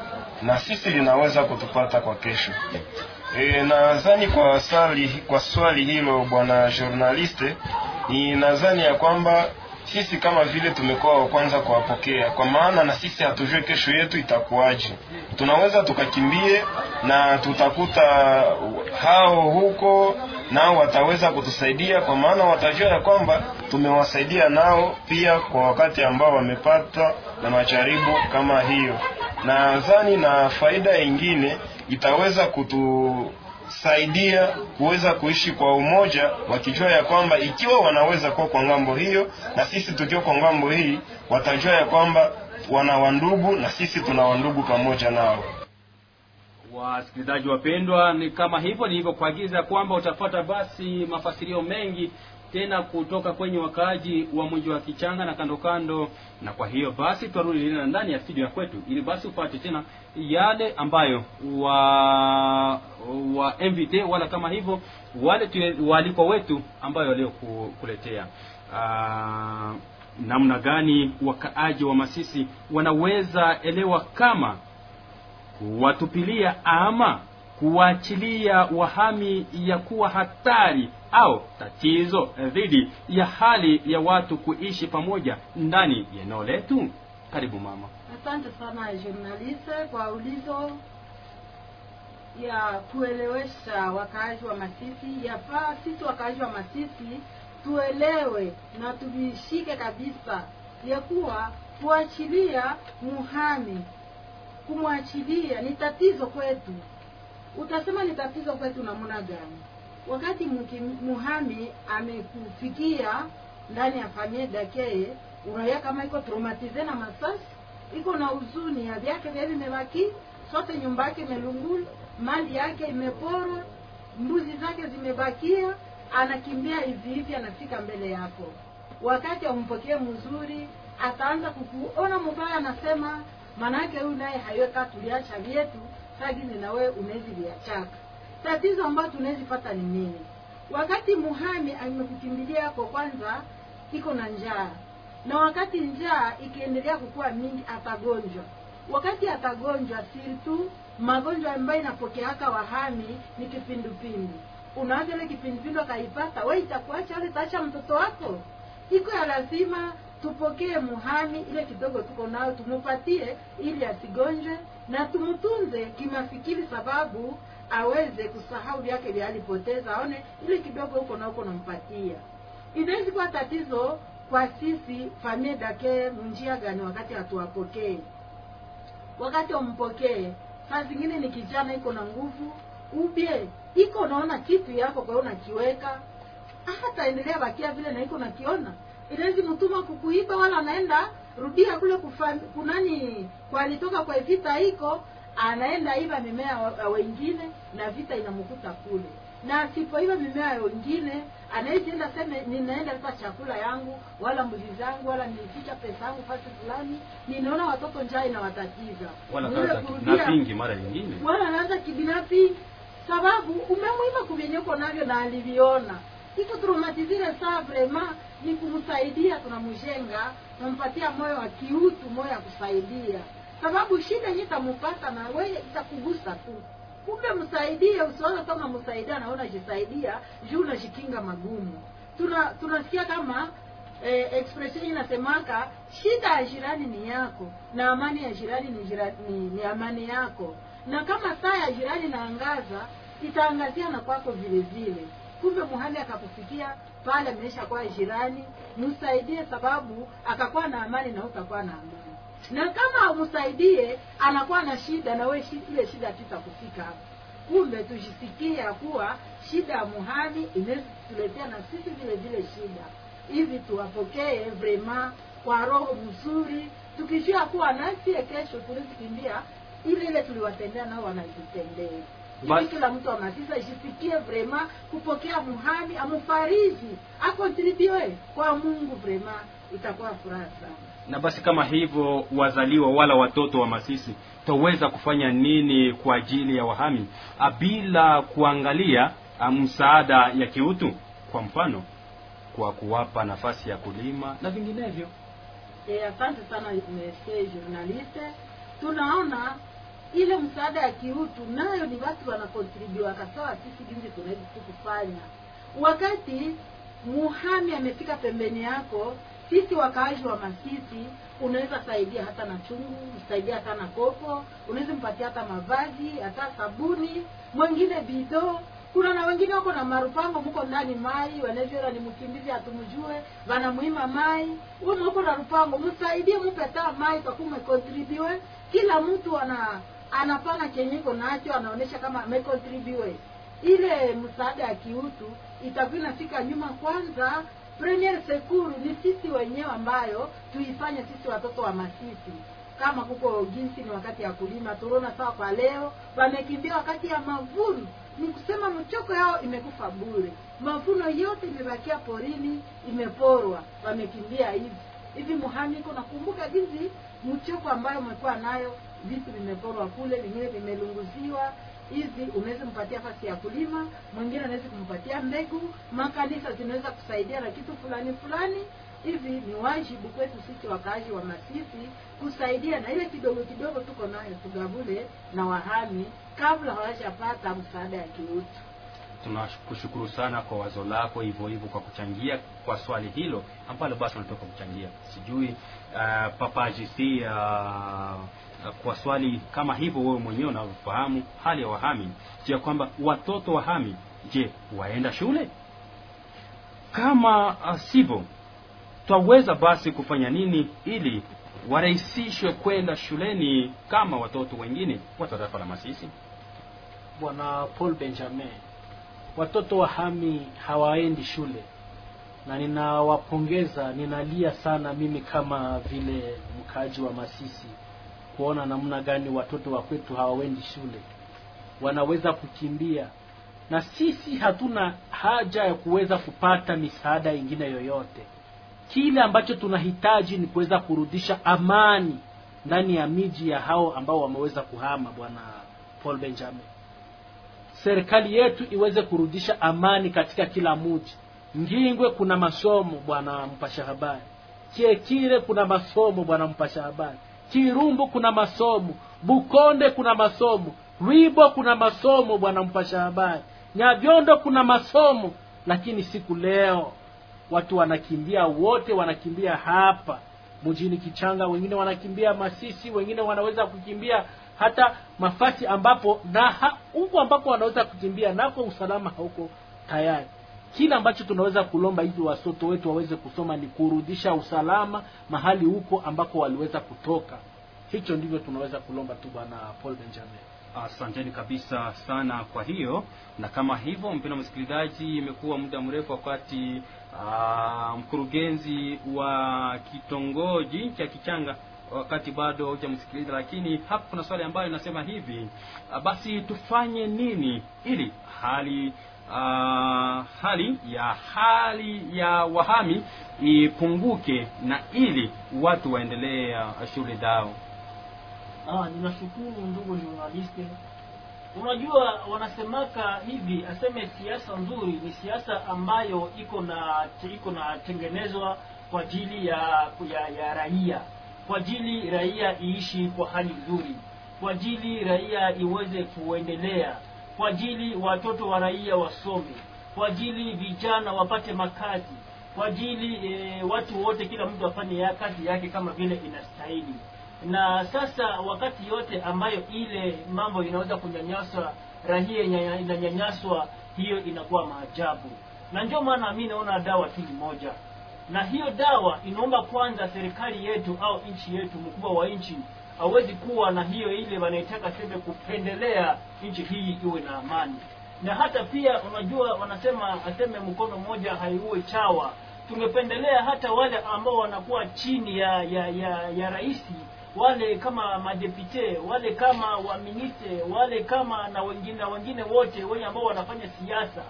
na sisi linaweza kutupata kwa kesho. E, nadhani kwa swali, kwa swali hilo bwana journaliste, ni nadhani ya kwamba sisi kama vile tumekuwa wa kwanza kuwapokea, kwa maana na sisi hatujue kesho yetu itakuwaje. Tunaweza tukakimbie na tutakuta hao huko nao wataweza kutusaidia, kwa maana watajua ya kwamba tumewasaidia nao pia kwa wakati ambao wamepata na majaribu kama hiyo. Nadhani na faida ingine itaweza kutusaidia kuweza kuishi kwa umoja, wakijua ya kwamba ikiwa wanaweza kuwa kwa ng'ambo hiyo na sisi tukiwa kwa ng'ambo hii, watajua ya kwamba wana wandugu na sisi tuna wandugu pamoja nao. Wasikilizaji wapendwa, ni kama hivyo nilivyokuagiza kwamba utapata basi mafasirio mengi tena kutoka kwenye wakaaji wa mji wa Kichanga na kando kando, na kwa hiyo basi twarudi tena ndani ya studio ya kwetu ili basi upate tena yale ambayo wa wa MVT wala kama hivyo wale waalikwa wetu ambayo waliokuletea. Ah, namna gani wakaaji wa Masisi wanaweza elewa kama kuwatupilia ama kuwaachilia wahami ya kuwa hatari au tatizo dhidi ya hali ya watu kuishi pamoja ndani ya eneo letu. Karibu mama. Asante sana journaliste kwa ulizo ya kuelewesha wakaaji wa Masisi. Yafaa sisi wakaaji wa Masisi tuelewe na tuvishike kabisa ya kuwa kuachilia muhami, kumwachilia ni tatizo kwetu. Utasema ni tatizo kwetu namna gani? Wakati muhami amekufikia ndani ya familia dakee unaona kama iko traumatize na masasi iko na huzuni ya vyake vya vimebaki sote, nyumba yake imelungula, mali yake imeporwa, mbuzi zake zimebakia, anakimbia hivi hivi, anafika mbele yako. Wakati ampokee mzuri, ataanza kukuona mubaya, anasema manake huyu naye haiweka tuliacha vyetu sagine na wewe unawezi viachaka. Tatizo ambayo tunawezi pata ni nini? Wakati muhami amekukimbilia kwa kwanza, iko na njaa na wakati njaa ikiendelea kukua mingi atagonjwa. Wakati atagonjwa, sirtu magonjwa ambayo inapokeaka wahami ni kipindupindu. Unaanza ile kipindupindu akaipata, we itakuacha wale taacha mtoto wako. Iko ya lazima tupokee muhami ile kidogo tuko nayo, tumupatie ili asigonjwe na tumtunze kimafikiri, sababu aweze kusahau vyake vya alipoteza, aone ile kidogo huko na huko nampatia. Inaweza kuwa tatizo kwa sisi famie dake munjia gani wakati hatuwapokee? Wakati wampokee saa zingine ni kijana iko na nguvu ubye iko naona kitu yako kwa unakiweka. Hata endelea bakia vile na iko nakiona inawezi mtuma kukuiba wala anaenda rudia kule kufam, kunani kwa alitoka kwa vita iko anaenda iba mimea wengine na vita inamkuta kule. Na asipoiba mimea ya wengine anaweza enda seme ninaenda lipa chakula yangu wala mbuzi zangu wala nilificha pesa yangu fasi fulani ninaona watoto njaa inawatatiza. Wala anaanza kibinafsi sababu umemwiba kuvyenyeko navyo na aliviona iko traumatizile saa vrema ni kumsaidia tunamjenga nampatia moyo wa kiutu moyo wa kusaidia. Sababu shida yenye itamupata na wewe itakugusa tu. Kumbe msaidie usiona kama msaidia naona jisaidia juu unashikinga magumu. Tuna tunasikia kama eh, expression inasemaka shida ya jirani ni yako na amani ya jirani ni, jirani, ni, ni amani yako. Na kama saa ya jirani inaangaza itaangazia na kwako vile vile kumbe muhani akakufikia pale ameisha kwa jirani msaidie sababu akakuwa na amani na utakuwa na amani. Na kama umsaidie anakuwa na shida na wewe, ile shida tutakufika hapo kumbe tujisikie ya kuwa shida ya muhani inaweza na sisi vile vile shida. Hivi tuwapokee vrema kwa roho mzuri tukijua kuwa nasie kesho tulizikimbia ile ile tuliwatendea nao wanazitendea Ba- hivi kila mtu amasisa isifikie vrema kupokea muhami amufariji akontribue kwa mungu vrema itakuwa furaha sana Na basi kama hivyo, wazaliwa wala watoto wa Masisi, taweza kufanya nini kwa ajili ya wahami ah, bila kuangalia ah, msaada ya kiutu, kwa mfano kwa kuwapa nafasi ya kulima na vinginevyo. E, asante sana monsieur journaliste. Tunaona ile msaada ya kiutu nayo ni watu wanakontribiwa kasawa, sisi jinsi tunaweza tu kufanya. Wakati muhami amefika pembeni yako, sisi wakaaji wa Masisi unaweza saidia hata na chungu, msaidia hata na kopo, unaweza mpatia hata mavazi, hata sabuni, mwingine bido. Kuna na wengine wako na marupango, mko ndani mai, wanavyora ni mkimbizi hatumjue, wanamuima mai, wewe uko na rupango, msaidie, mpe taa mai kwa kume contribute. Kila mtu ana anapana kenyeko nacho, anaonesha kama amecontribute ile msaada ya kiutu itakuwa inafika nyuma kwanza. Premier sekuru ni sisi wenyewe ambayo tuifanye sisi watoto wa masisi. Kama kuko jinsi ni wakati ya kulima tunaona sawa kwa leo. Wamekimbia wakati ya mavuno. Ni kusema mchoko yao imekufa bure. Mavuno yote imebakia porini imeporwa. Wamekimbia hivi. Hivi muhamiko nakumbuka jinsi mchoko ambayo umekuwa nayo vitu vimeporwa kule vingine vimelunguziwa. Hivi unaweza kumpatia fasi ya kulima mwingine anaweza kumpatia mbegu. Makanisa zinaweza kusaidia na kitu fulani fulani. Hivi ni wajibu kwetu sisi wakaaji wa masisi kusaidia na ile kidogo kidogo tuko nayo tugavule na wahami kabla hawajapata msaada ya kiutu. Tunakushukuru sana kwa wazo lako hivyo hivyo kwa kuchangia kwa swali hilo ambalo basi unatoka kuchangia. Sijui uh, papa uh, kwa swali kama hivyo wewe mwenyewe unavyofahamu hali ya wahami ya kwamba watoto wahami je waenda shule? Kama uh, sivyo twaweza basi kufanya nini ili warahisishwe kwenda shuleni kama watoto wengine wa tarafa la masisi? Bwana paul benjamin watoto wa hami hawaendi shule na ninawapongeza ninalia sana mimi kama vile mkaaji wa masisi kuona namna gani watoto wa kwetu hawaendi shule. Wanaweza kukimbia. Na sisi hatuna haja ya kuweza kupata misaada ingine yoyote. Kile ambacho tunahitaji ni kuweza kurudisha amani ndani ya miji ya hao ambao wameweza kuhama bwana paul benjamin. Serikali yetu iweze kurudisha amani katika kila mji. Ngingwe kuna masomo bwana mpasha habari. Kiekire kuna masomo bwana mpasha habari kirumbu kuna masomo bukonde kuna masomo rwibo kuna masomo bwana mpasha habari. Nyavyondo kuna masomo lakini siku leo watu wanakimbia wote wanakimbia hapa. Mjini kichanga wengine wanakimbia masisi wengine wanaweza kukimbia hata mafasi ambapo na huko ambapo wanaweza kukimbia nako usalama hauko tayari kile ambacho tunaweza kulomba hivi watoto wetu waweze kusoma ni kurudisha usalama mahali huko ambako waliweza kutoka. Hicho ndivyo tunaweza kulomba tu bwana paul benjamin. Asanteni kabisa sana kwa hiyo. Na kama hivyo mpendwa msikilizaji imekuwa muda mrefu wakati aa, mkurugenzi wa kitongoji cha kichanga wakati bado hujamsikiliza lakini hapa kuna swali ambayo inasema hivi basi tufanye nini ili hali uh, hali ya hali ya wahami ipunguke na ili watu waendelee uh, shule zao. Ah, ninashukuru ndugu journaliste. Unajua wanasemaka hivi aseme siasa nzuri ni siasa ambayo iko na iko na tengenezwa kwa ajili ya, ya ya raia. Kwa ajili raia iishi kwa hali nzuri. Kwa ajili raia iweze kuendelea kwa ajili watoto wa raia wasome kwa ajili vijana wapate makazi kwa ajili e, watu wote kila mtu afanye ya kazi yake kama vile inastahili. Na sasa wakati yote ambayo ile mambo inaweza kunyanyaswa rahia inanyanyaswa hiyo inakuwa maajabu. Na ndio maana mi naona dawa tu ni moja. Na hiyo dawa inaomba kwanza serikali yetu au nchi yetu mkubwa wa nchi hawezi kuwa na hiyo ile wanaitaka seme kupendelea nchi hii iwe na amani. Na hata pia unajua wanasema aseme mkono mmoja haiue chawa. Tungependelea hata wale ambao wanakuwa chini ya ya ya, ya rais wale kama madepute wale kama waministe wale kama na wengine wengine wote wenye ambao wanafanya siasa.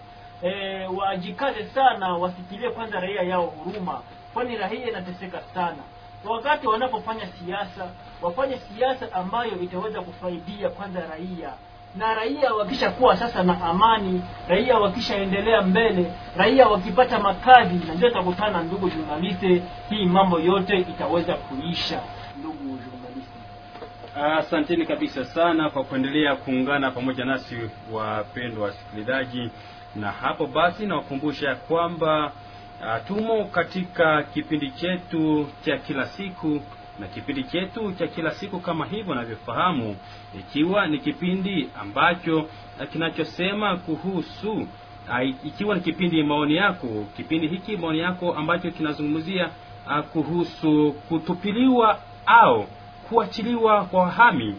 E, wajikaze sana wasikilie kwanza raia yao huruma kwani raia inateseka sana wakati wanapofanya siasa wafanye siasa ambayo itaweza kufaidia kwanza raia. Na raia wakishakuwa sasa na amani raia wakishaendelea mbele raia wakipata makazi na ndio takutana ndugu journaliste hii mambo yote itaweza kuisha. Ndugu journaliste. Asanteni kabisa sana kwa kuendelea kuungana pamoja nasi wapendwa wasikilizaji. Na hapo basi nawakumbusha kwamba tumo katika kipindi chetu cha kila siku na kipindi chetu cha kila siku kama hivyo unavyofahamu, ikiwa ni kipindi ambacho uh, kinachosema kuhusu uh, ikiwa ni kipindi maoni yako, kipindi hiki maoni yako ambacho kinazungumzia uh, kuhusu kutupiliwa au kuachiliwa kwa wahami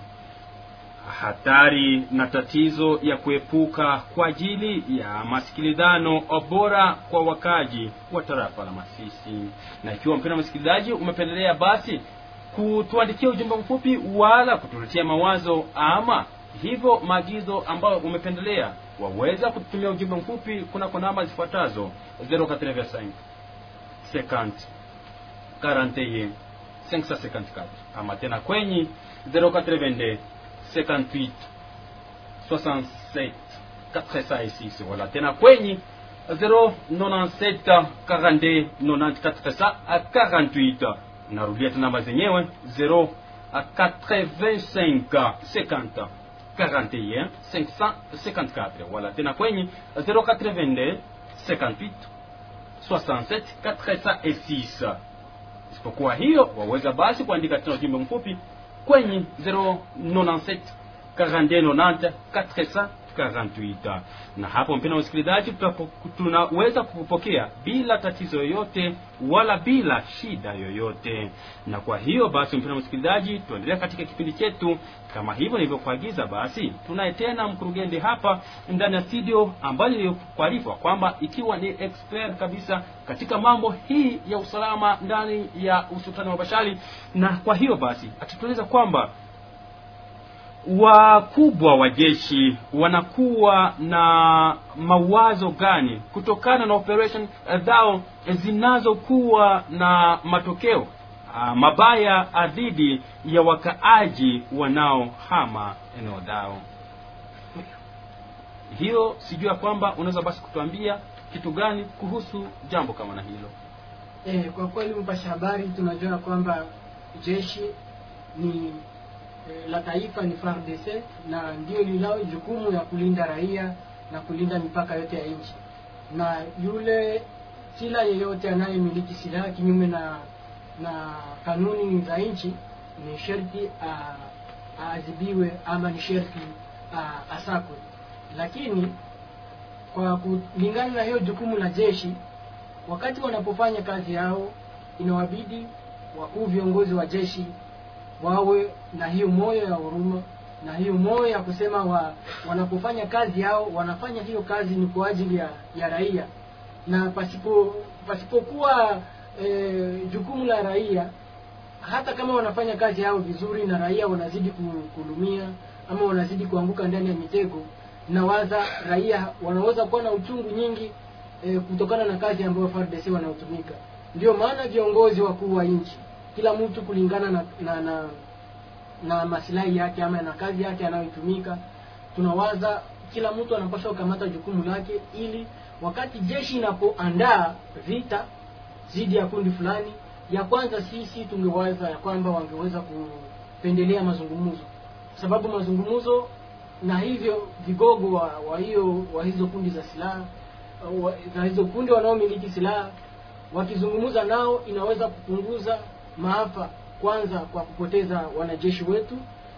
hatari na tatizo ya kuepuka kwa ajili ya masikilizano bora kwa wakaji wa tarafa la Masisi. Na ikiwa mpendwa msikilizaji, umependelea basi kutuandikia ujumbe mfupi wala kutuletea mawazo ama hivyo maagizo ambayo umependelea, waweza kututumia ujumbe mfupi kunako namba zifuatazo 085 50 41 554 ama tena kwenye 082 58 67 406 wala tena kwenye 097 42 94 48 narudia namba zenyewe 0 85 50 41 554 wala tena kwenye 082 58 67 406 isipokuwa hiyo waweza basi kuandika tena ujumbe mfupi kwenye 097 41 90 400 448 na hapo mpena msikilizaji tunaweza kupokea bila tatizo yoyote wala bila shida yoyote. Na kwa hiyo basi mpena msikilizaji tuendelea katika kipindi chetu. Kama hivyo nilivyokuagiza basi tunaye tena mkurugenzi hapa ndani ya studio ambayo nilikuarifa kwamba ikiwa ni expert kabisa katika mambo hii ya usalama ndani ya usultani wa Bashali, na kwa hiyo basi atatueleza kwamba wakubwa wa jeshi wanakuwa na mawazo gani kutokana na operation zao zinazokuwa na matokeo a, mabaya dhidi ya wakaaji wanaohama eneo lao? Hiyo sijui ya kwamba unaweza basi kutuambia kitu gani kuhusu jambo kama na hilo. E, kwa kweli mpasha habari tunajua kwamba jeshi ni la taifa ni FARDC na ndio lilao jukumu ya kulinda raia na kulinda mipaka yote ya nchi, na yule kila yeyote anayemiliki silaha kinyume na na kanuni za nchi ni sherti aadhibiwe ama ni sherti asakwe. Lakini kwa kulingana na hiyo jukumu la jeshi wakati wanapofanya kazi yao inawabidi wakuu viongozi wa jeshi wawe na hiyo moyo ya huruma na hiyo moyo ya kusema wa, wanapofanya kazi yao wanafanya hiyo kazi ni kwa ajili ya, ya raia na pasipo pasipokuwa e, jukumu la raia hata kama wanafanya kazi yao vizuri na raia wanazidi kulumia ama wanazidi kuanguka ndani ya mitego nawaza raia wanaweza kuwa na uchungu nyingi e, kutokana na kazi ambayo FARDC wanaotumika. Ndio maana viongozi wakuu wa nchi, kila mtu kulingana na na, na, na masilahi yake ama na kazi yake anayoitumika, tunawaza kila mtu anapaswa kukamata jukumu lake, ili wakati jeshi inapoandaa vita dhidi ya kundi fulani, ya kwanza sisi tungewaza ya kwamba wangeweza kupendelea mazungumzo, sababu mazungumzo na hivyo vigogo wa, wa hiyo wa hizo kundi za silaha za hizo kundi wanaomiliki silaha wakizungumza nao inaweza kupunguza maafa kwanza kwa kupoteza wanajeshi wetu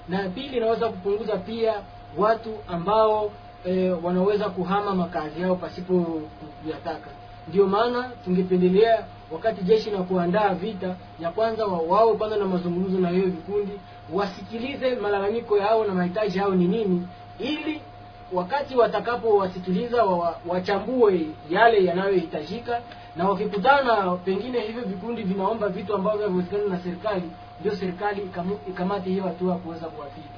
na pili inaweza kupunguza pia watu ambao e, wanaweza kuhama makazi yao pasipo kuyataka. Ndio maana tungependelea wakati jeshi na kuandaa vita ya kwanza wa, wao kwanza na mazungumzo na hiyo vikundi wasikilize malalamiko yao na mahitaji yao ni nini ili wakati watakapowasikiliza wa, wachambue yale yanayohitajika na wakikutana pengine hivyo vikundi vinaomba vitu ambavyo haviwezekani na serikali ndio serikali ikamate hiyo hatua kuweza kuwafika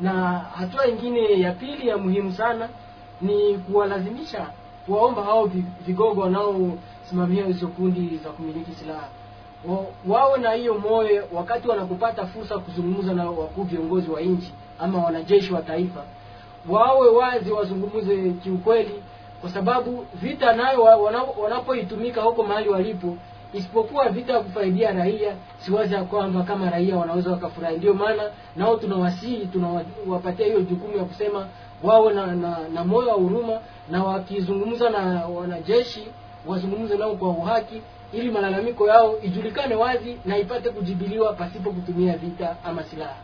na hatua ingine ya pili ya muhimu sana ni kuwalazimisha kuwaomba hao vigogo wanaosimamia hizo kundi za kumiliki silaha. Wawe na hiyo moyo wakati wanakupata fursa kuzungumza na wakuu viongozi wa nchi ama wanajeshi wa taifa wawe wazi wazungumze kiukweli kwa sababu vita nayo wanapoitumika huko mahali walipo isipokuwa vita ya kufaidia raia siwazi ya kwamba kama raia wanaweza wakafurahi. Ndio maana nao tunawasihi tunawapatia hiyo jukumu ya kusema wawe na, na, na moyo wa huruma na wakizungumza na wanajeshi wazungumze nao kwa uhaki ili malalamiko yao ijulikane wazi na ipate kujibiliwa pasipo kutumia vita ama silaha.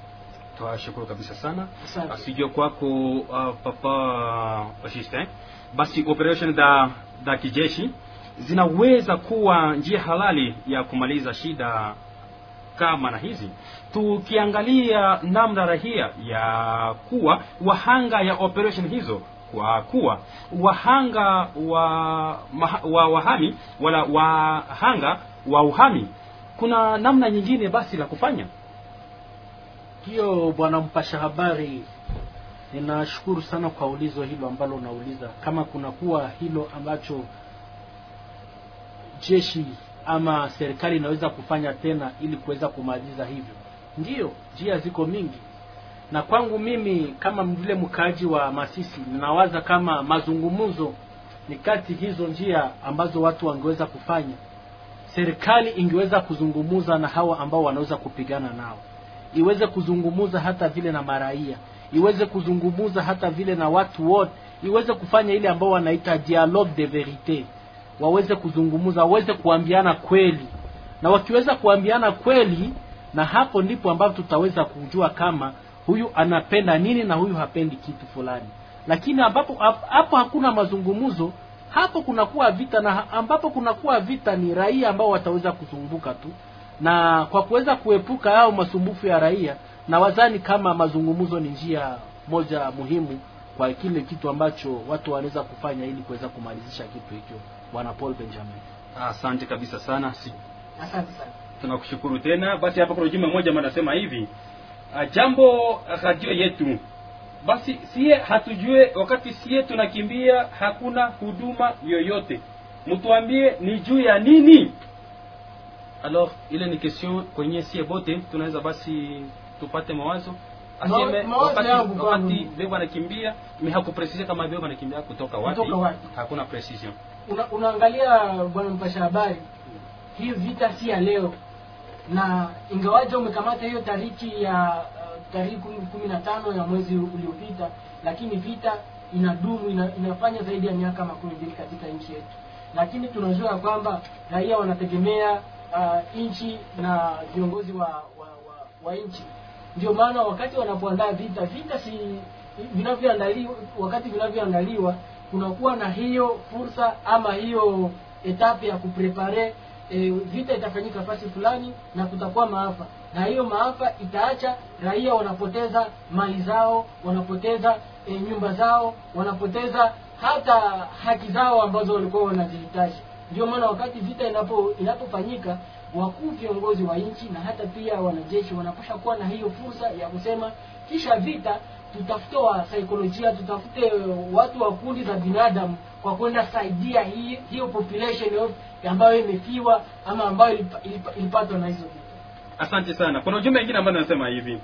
Twashukuru kabisa sana. Asijua kwako uh, papa Justin basi operation za za kijeshi zinaweza kuwa njia halali ya kumaliza shida kama na hizi. Tukiangalia namna rahia ya kuwa wahanga ya operation hizo kwa kuwa wahanga wa, wa wahami wala wahanga wa uhami kuna namna nyingine basi la kufanya. Hiyo bwana mpasha habari ninashukuru sana kwa ulizo hilo ambalo unauliza. Kama kuna kuwa hilo ambacho jeshi ama serikali inaweza kufanya tena ili kuweza kumaliza hivyo. Ndiyo njia ziko mingi. Na kwangu mimi kama vile mkaaji wa masisi ninawaza kama mazungumzo ni kati hizo njia ambazo watu wangeweza kufanya. Serikali ingeweza kuzungumuza na hawa ambao wanaweza kupigana nao. Iweze kuzungumuza hata vile na maraia iweze kuzungumuza hata vile na watu wote iweze kufanya ile ambao wanaita dialogue de verite. Waweze kuzungumuza waweze kuambiana kweli. Na wakiweza kuambiana kweli na hapo ndipo ambapo tutaweza kujua kama huyu anapenda nini na huyu hapendi kitu fulani. Lakini ambapo hapo hakuna mazungumzo hapo kunakuwa vita na ambapo kunakuwa vita ni raia ambao wataweza kuzunguka tu. Na kwa kuweza kuepuka hao masumbufu ya raia na wazani kama mazungumzo ni njia moja muhimu kwa kile kitu ambacho watu wanaweza kufanya ili kuweza kumalizisha kitu hicho. Bwana paul benjamin. Asante kabisa sana. Si, asante sana. Tunakushukuru tena. Basi hapa kuna ujumbe mmoja anasema hivi. Ah, jambo radio yetu. Basi sie hatujue wakati sie tunakimbia hakuna huduma yoyote. Mtuambie ni juu ya nini? Alors ile ni question kwenye sie bote. Tunaweza basi tupate mawazo. Aseme Ma- wakati, wakati bebo anakimbia mi hakupresise kama bebo anakimbia kutoka wapi. Kutoka wapi. hakuna precision. Una, unaangalia bwana mpasha habari hii vita si ya leo. Na ingawaje umekamata hiyo tariki ya uh, tariki kumi- kumi na tano ya mwezi uliopita lakini vita inadumu ina, inafanya zaidi ya miaka makumi mbili katika nchi yetu. Lakini tunajua ya kwamba raia wanategemea uh, nchi na viongozi wa, wa, wa, wa nchi ndio maana wakati wanapoandaa vita vita si vinavyoandaliwa wakati vinavyoandaliwa kunakuwa na hiyo fursa ama hiyo etape ya kuprepare e, vita itafanyika fasi fulani na kutakuwa maafa. Na hiyo maafa itaacha raia wanapoteza mali zao wanapoteza e, nyumba zao wanapoteza hata haki zao ambazo walikuwa wanazihitaji ndio maana wakati vita inapo inapofanyika wakuu viongozi wa nchi na hata pia wanajeshi wanapasha kuwa na hiyo fursa ya kusema kisha vita tutafute wa saikolojia tutafute watu wa kundi za binadamu kwa kwenda saidia hii, hiyo population of, ambayo imefiwa ama ambayo ilipa- ilipa- ilipatwa na hizo vita. Asante sana. Kuna ujumbe mwingine ambao nasema hivi.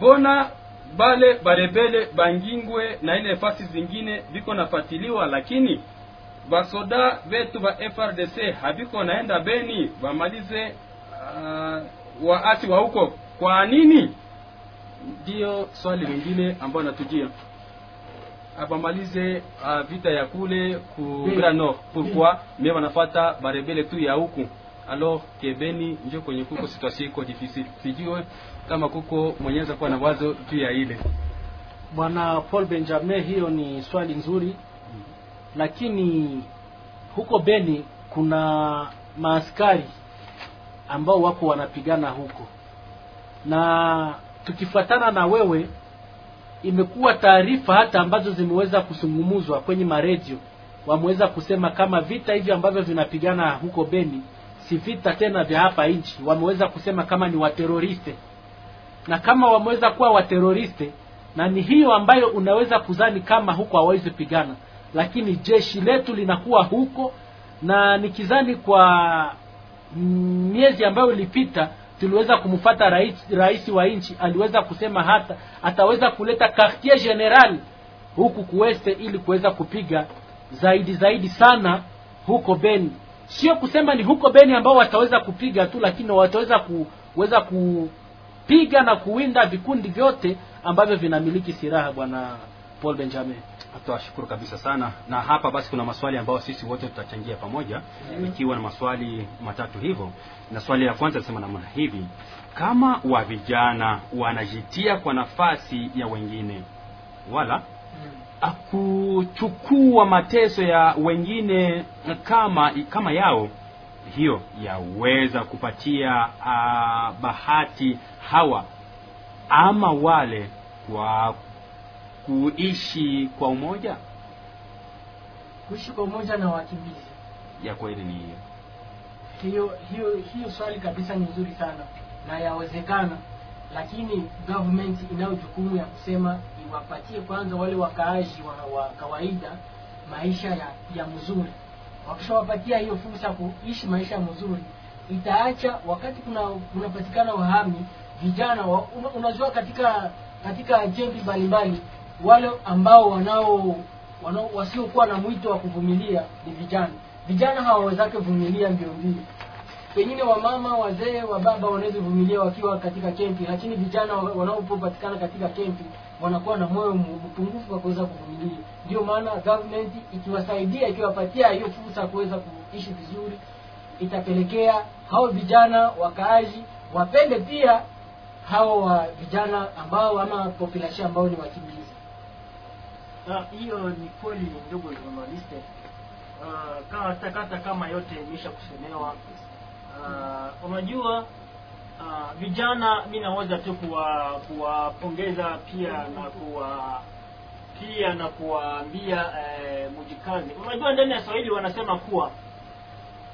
Bona bale barebele bangingwe na ile fasi zingine viko nafatiliwa lakini basoda vetu va frdc haviko naenda beni wamalize uh, waasi wa huko. Kwa nini? Ndiyo swali lingine ambayo natujia. Abamalize uh, vita ya kule ku. Grand Nord. Pourquoi? Me wanafata barebele tu ya huku. Alors ke Beni njo kwenye kuko situation iko difficile. Sijue kama kuko mwenyeza kuwa na wazo juu ya ile. Bwana paul benjamin hiyo ni swali nzuri lakini huko beni kuna maaskari ambao wako wanapigana huko. Na tukifuatana na wewe imekuwa taarifa hata ambazo zimeweza kusungumuzwa kwenye maredio. Wameweza kusema kama vita hivyo ambavyo vinapigana huko beni si vita tena vya hapa nchi. Wameweza kusema kama ni wateroriste. Na kama wameweza kuwa wateroriste na ni hiyo ambayo unaweza kuzani kama huko hawawezi pigana lakini jeshi letu linakuwa huko na nikizani kwa miezi ambayo ilipita tuliweza kumfata rais, rais wa nchi aliweza kusema hata ataweza kuleta quartier general huku kuweste ili kuweza kupiga zaidi zaidi sana huko beni. Sio kusema ni huko beni ambao wataweza kupiga tu lakini wataweza kuweza kupiga na kuwinda vikundi vyote ambavyo vinamiliki silaha bwana Paul Benjamin. Tunashukuru kabisa sana, na hapa basi kuna maswali ambayo sisi wote tutachangia pamoja, ikiwa na maswali matatu hivyo. Na swali la kwanza nasema namna hivi: kama wa vijana wanajitia kwa nafasi ya wengine wala akuchukua mateso ya wengine kama kama yao, hiyo yaweza kupatia uh, bahati hawa ama wale kwa kuishi kwa umoja. kuishi kwa umoja na wakimbizi Ya kweli ni hiyo. hiyo hiyo hiyo swali kabisa ni nzuri sana na yawezekana lakini government inayo jukumu ya kusema iwapatie kwanza wale wakaaji wa, wa kawaida maisha ya, ya mzuri wakishawapatia hiyo fursa ya kuishi maisha ya mzuri itaacha wakati kuna kunapatikana wahami vijana wa, unajua katika katika jengi mbalimbali wale ambao wanao wanao wasiokuwa na mwito wa kuvumilia ni vijana. Vijana hawawezake vumilia mbio mbio pengine wamama wazee wababa wanaweza vumilia wakiwa katika kempi lakini vijana wanaopopatikana katika kempi wanakuwa na moyo mpungufu wa kuweza kuvumilia. Ndio maana government ikiwasaidia ikiwapatia hiyo fursa ya kuweza kuishi vizuri itapelekea hao vijana wakaaji wapende pia hao wa vijana ambao ama population ambao ni wakimbizi Ah, hiyo ni kweli ndugu journaliste. Uh, kama takata kama yote imesha kusemewa. Uh, unajua uh, vijana mi naweza tu kuwa kuwapongeza pia na kuwa pia na kuwaambia eh, mujikazi. Unajua ndani ya Swahili wanasema kuwa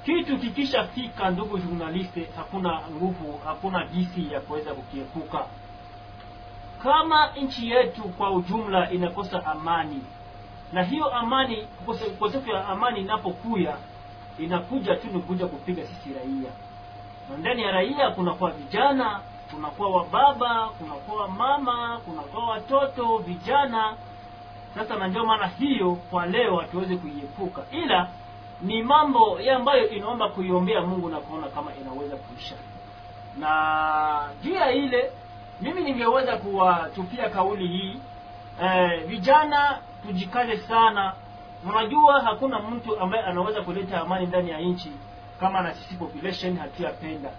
kitu kikishafika, ndugu journaliste, hakuna nguvu, hakuna jisi ya kuweza kukiepuka kama nchi yetu kwa ujumla inakosa amani. Na hiyo amani ukose- ukosefu ya amani inapokuya inakuja tu ni kuja kupiga sisi raia. Na ndani ya raia kunakuwa vijana kunakuwa wababa kunakuwa mama kunakuwa watoto vijana. Sasa na ndio maana hiyo kwa leo hatuwezi kuiepuka. Ila ni mambo ya ambayo inaomba kuiombea mungu na kuona kama inaweza kuisha. Na juu ya ile mimi ningeweza kuwatupia kauli hii. Eh, vijana tujikaze sana. Unajua hakuna mtu ambaye anaweza kuleta amani ndani ya nchi kama na sisi population hatuyapenda.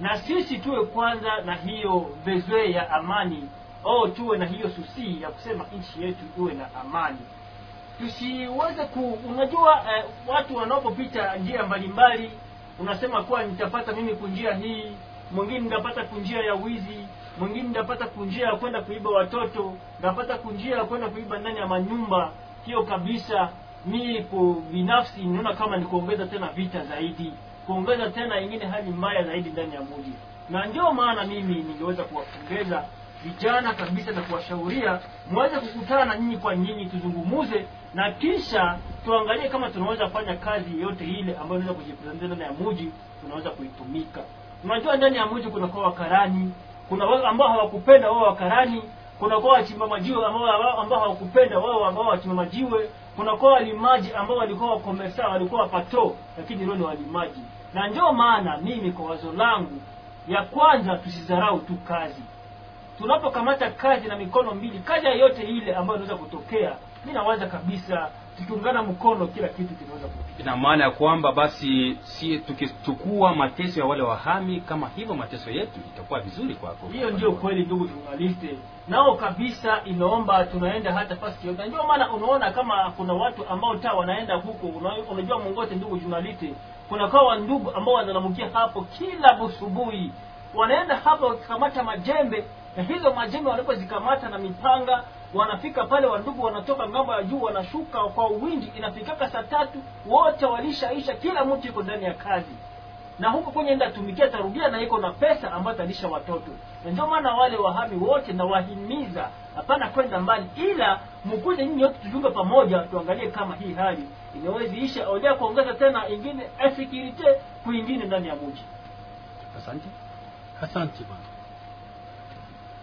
Na sisi tuwe kwanza na hiyo vezwe ya amani au tuwe na hiyo susi ya kusema nchi yetu iwe na amani. Tusiweze ku unajua eh, watu wanapopita njia mbalimbali unasema kuwa nitapata mimi kunjia hii mwingine nitapata kunjia ya wizi mwingine ndapata kunjia ya kwenda kuiba watoto ndapata kunjia ya kwenda kuiba ndani ya manyumba. Hiyo kabisa mimi ku binafsi ninaona kama ni kuongeza tena vita zaidi. Kuongeza tena ingine hali mbaya zaidi ndani ya mji na ndio maana mimi ningeweza kuwapongeza vijana kabisa na kuwashauria mweze kukutana na nyinyi kwa nyinyi tuzungumuze na kisha tuangalie kama tunaweza fanya kazi yote ile ambayo inaweza kujipresentia ndani ya mji tunaweza kuitumika. Unajua ndani ya mji kunakuwa wakarani kuna wale ambao hawakupenda wao wakarani kunakuwa wachimba majiwe ambao ambao hawakupenda wao ambao wachimba majiwe kuna kwa walimaji ambao walikuwa wakomesa walikuwa wapato lakini leo ni walimaji. Na ndio maana mimi kwa wazo langu ya kwanza tusidharau tu kazi. Tunapokamata kazi na mikono mbili kazi yoyote ile ambayo inaweza kutokea mi nawaza kabisa tukiungana mkono kila kitu kinaweza kutokea ina maana ya kwamba basi si tukichukua mateso ya wale wahami kama hivyo mateso yetu itakuwa vizuri kwako. Hiyo ndio kweli ndugu journaliste. Nao kabisa inaomba tunaenda hata fasi yote. Ndio maana unaona kama kuna watu ambao ta wanaenda huko. Una- unajua mongote ndugu journaliste kuna kwa ndugu ambao wanalamukia hapo kila busubuhi wanaenda hapo wakikamata majembe na hizo majembe wanapozikamata na mipanga wanafika pale wandugu wanatoka ng'ambo ya juu wanashuka kwa uwingi inafikaka saa tatu wote walishaisha kila mtu yuko ndani ya kazi. Na huko kwenye enda tumikia tarudia na iko na pesa ambayo talisha watoto. Na ndio maana wale wahami wote nawahimiza hapana kwenda mbali ila mkuje nyinyi wote tujunge pamoja tuangalie kama hii hali inaweziisha isha. Oja kuongeza tena ingine insecurity kuingine ndani ya mji. Asante. Asante bwana.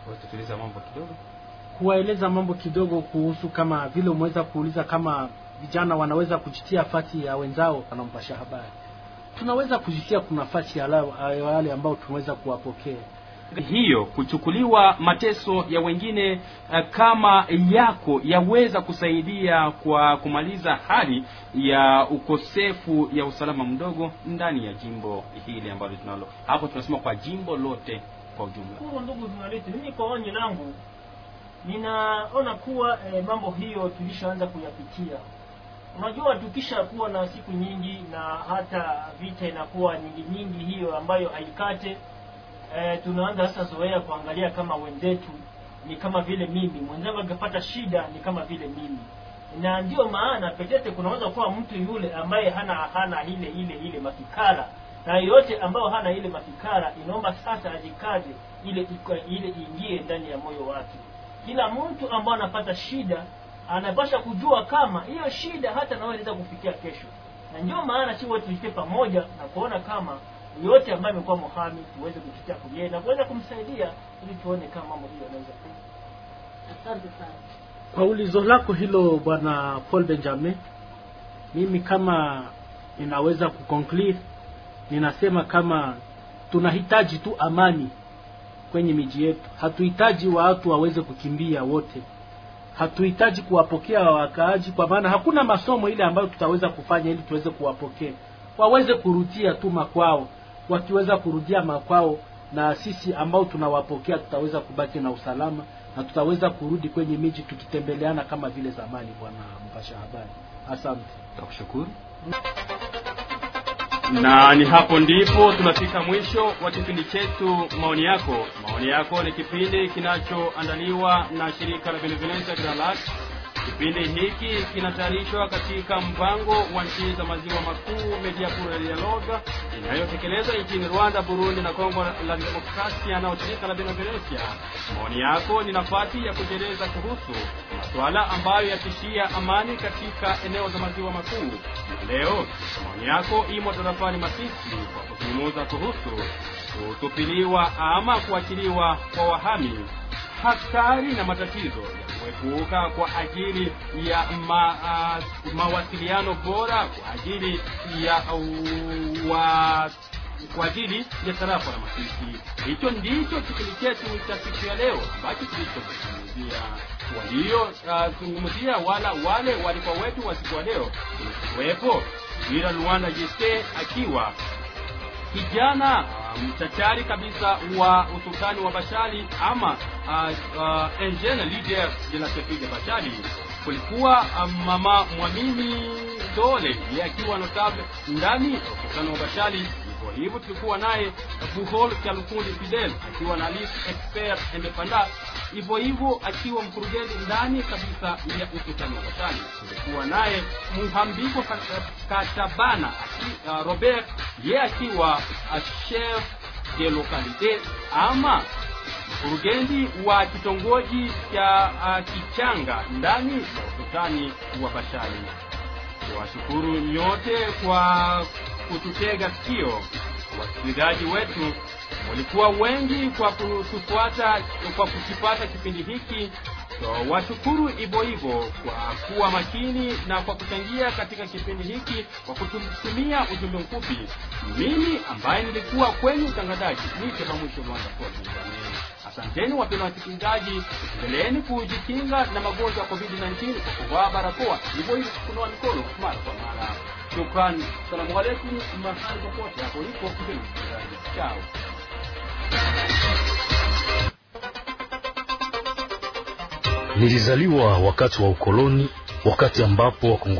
Watutuliza mambo kidogo kuwaeleza mambo kidogo kuhusu kama vile umeweza kuuliza kama vijana wanaweza kujitia fasi ya wenzao wanampasha habari. Tunaweza kujitia kuna nafasi ya wale ambao tunaweza kuwapokea. Hiyo kuchukuliwa mateso ya wengine uh, kama yako yaweza kusaidia kwa kumaliza hali ya ukosefu ya usalama mdogo ndani ya jimbo hili ambalo tunalo. Hapo tunasema kwa jimbo lote kwa ujumla. Ndugu journalist, mimi kwa onyo langu ninaona kuwa e, mambo hiyo tulishaanza kuyapitia. Unajua, tukisha kuwa na siku nyingi na hata vita inakuwa nyingi nyingi, hiyo ambayo haikate e, tunaanza sasa zoea kuangalia kama wenzetu ni kama vile mimi, mwenzangu akipata shida ni kama vile mimi, na ndio maana petete kunaweza kuwa mtu yule ambaye hana hana ile ile ile mafikara na yote ambayo hana ile mafikara inaomba sasa ajikaze ile ile iingie ndani ya moyo wake. Kila mtu ambaye anapata shida anapasha kujua kama hiyo shida hata nawe inaweza kufikia kesho, na ndio maana si wote pamoja na kuona kama yote ambaye amekuwa muhami tuweze kufikia kulie na kuweza kumsaidia ili tuone kama mambo hiyo yanaweza. Asante sana. Kwa ulizo lako hilo bwana Paul Benjamin, mimi kama ninaweza kuconclude, ninasema kama tunahitaji tu amani kwenye miji yetu. Hatuhitaji watu waweze kukimbia wote, hatuhitaji kuwapokea wakaaji, kwa maana hakuna masomo ile ambayo tutaweza kufanya ili tuweze kuwapokea, waweze kurudia tu makwao. Wakiweza kurudia makwao, na sisi ambao tunawapokea tutaweza kubaki na usalama na tutaweza kurudi kwenye miji tukitembeleana kama vile zamani. Bwana mpasha habari, asante. Nakushukuru. Na ni hapo ndipo tunafika mwisho wa kipindi chetu maoni yako. Maoni yako ni kipindi kinachoandaliwa na shirika la Benevolence Gralat. Kipindi hiki kinatayarishwa katika mpango wa nchi za maziwa makuu Media Pour Dialogue inayotekelezwa nchini Rwanda, Burundi na Kongo la Demokrasia na ushirika la Benevolencia. Maoni yako ni nafasi ya kujieleza kuhusu masuala ambayo yatishia amani katika eneo za maziwa makuu. Leo maoni yako imo tarafani Masisi kwa kuzungumza kuhusu kutupiliwa ama kuachiliwa kwa wahami hatari na matatizo ya kuepuka kwa ajili ya ma, uh, mawasiliano bora kwa ajili ya uh, wa kwa ajili ya tarafa la Masisi. Hicho ndicho kipindi chetu cha siku ya leo ambacho kilichozungumzia waliozungumzia uh, wala wale walikuwa wetu wa siku ya leo kuwepo jira Luanda Jiste akiwa kijana mchachari kabisa wa usultani wa Bashali ama uh, uh, engine leader de la de Bashali. Kulikuwa uh, mama Mwamini Dole yeye akiwa notable ndani usultani wa Bashali. Hivyo tulikuwa naye Buhol Kalukundi Fidel akiwa na list expert endepanda hivyo hivyo akiwa mkurugenzi ndani kabisa ya usultani wa Watani. Tulikuwa naye Muhambiko Katabana aki, uh, Robert ye akiwa uh, chef de localité ama mkurugenzi wa kitongoji cha uh, Kichanga ndani ya usultani wa Bashali. Washukuru nyote kwa kututega sikio, wasikilizaji wetu walikuwa wengi kwa kutufuata kwa kukipata kipindi hiki. So, washukuru hivyo hivyo kwa kuwa makini na kwa kuchangia katika kipindi hiki kwa kutumia ujumbe mfupi. Mimi ambaye nilikuwa kwenye utangazaji ni Kema Mwisho Mwanza kwa Tanzania. Asanteni wapendwa wasikilizaji, endeleeni kujikinga na magonjwa ya COVID-19 kwa kuvaa barakoa, hivyo hivyo kunawa mikono mara kwa mara. Shukrani, salamu alaikum, mahali popote hapo ulipo msikilizaji, chao. Nilizaliwa wakati wa ukoloni, wakati ambapo Wakongo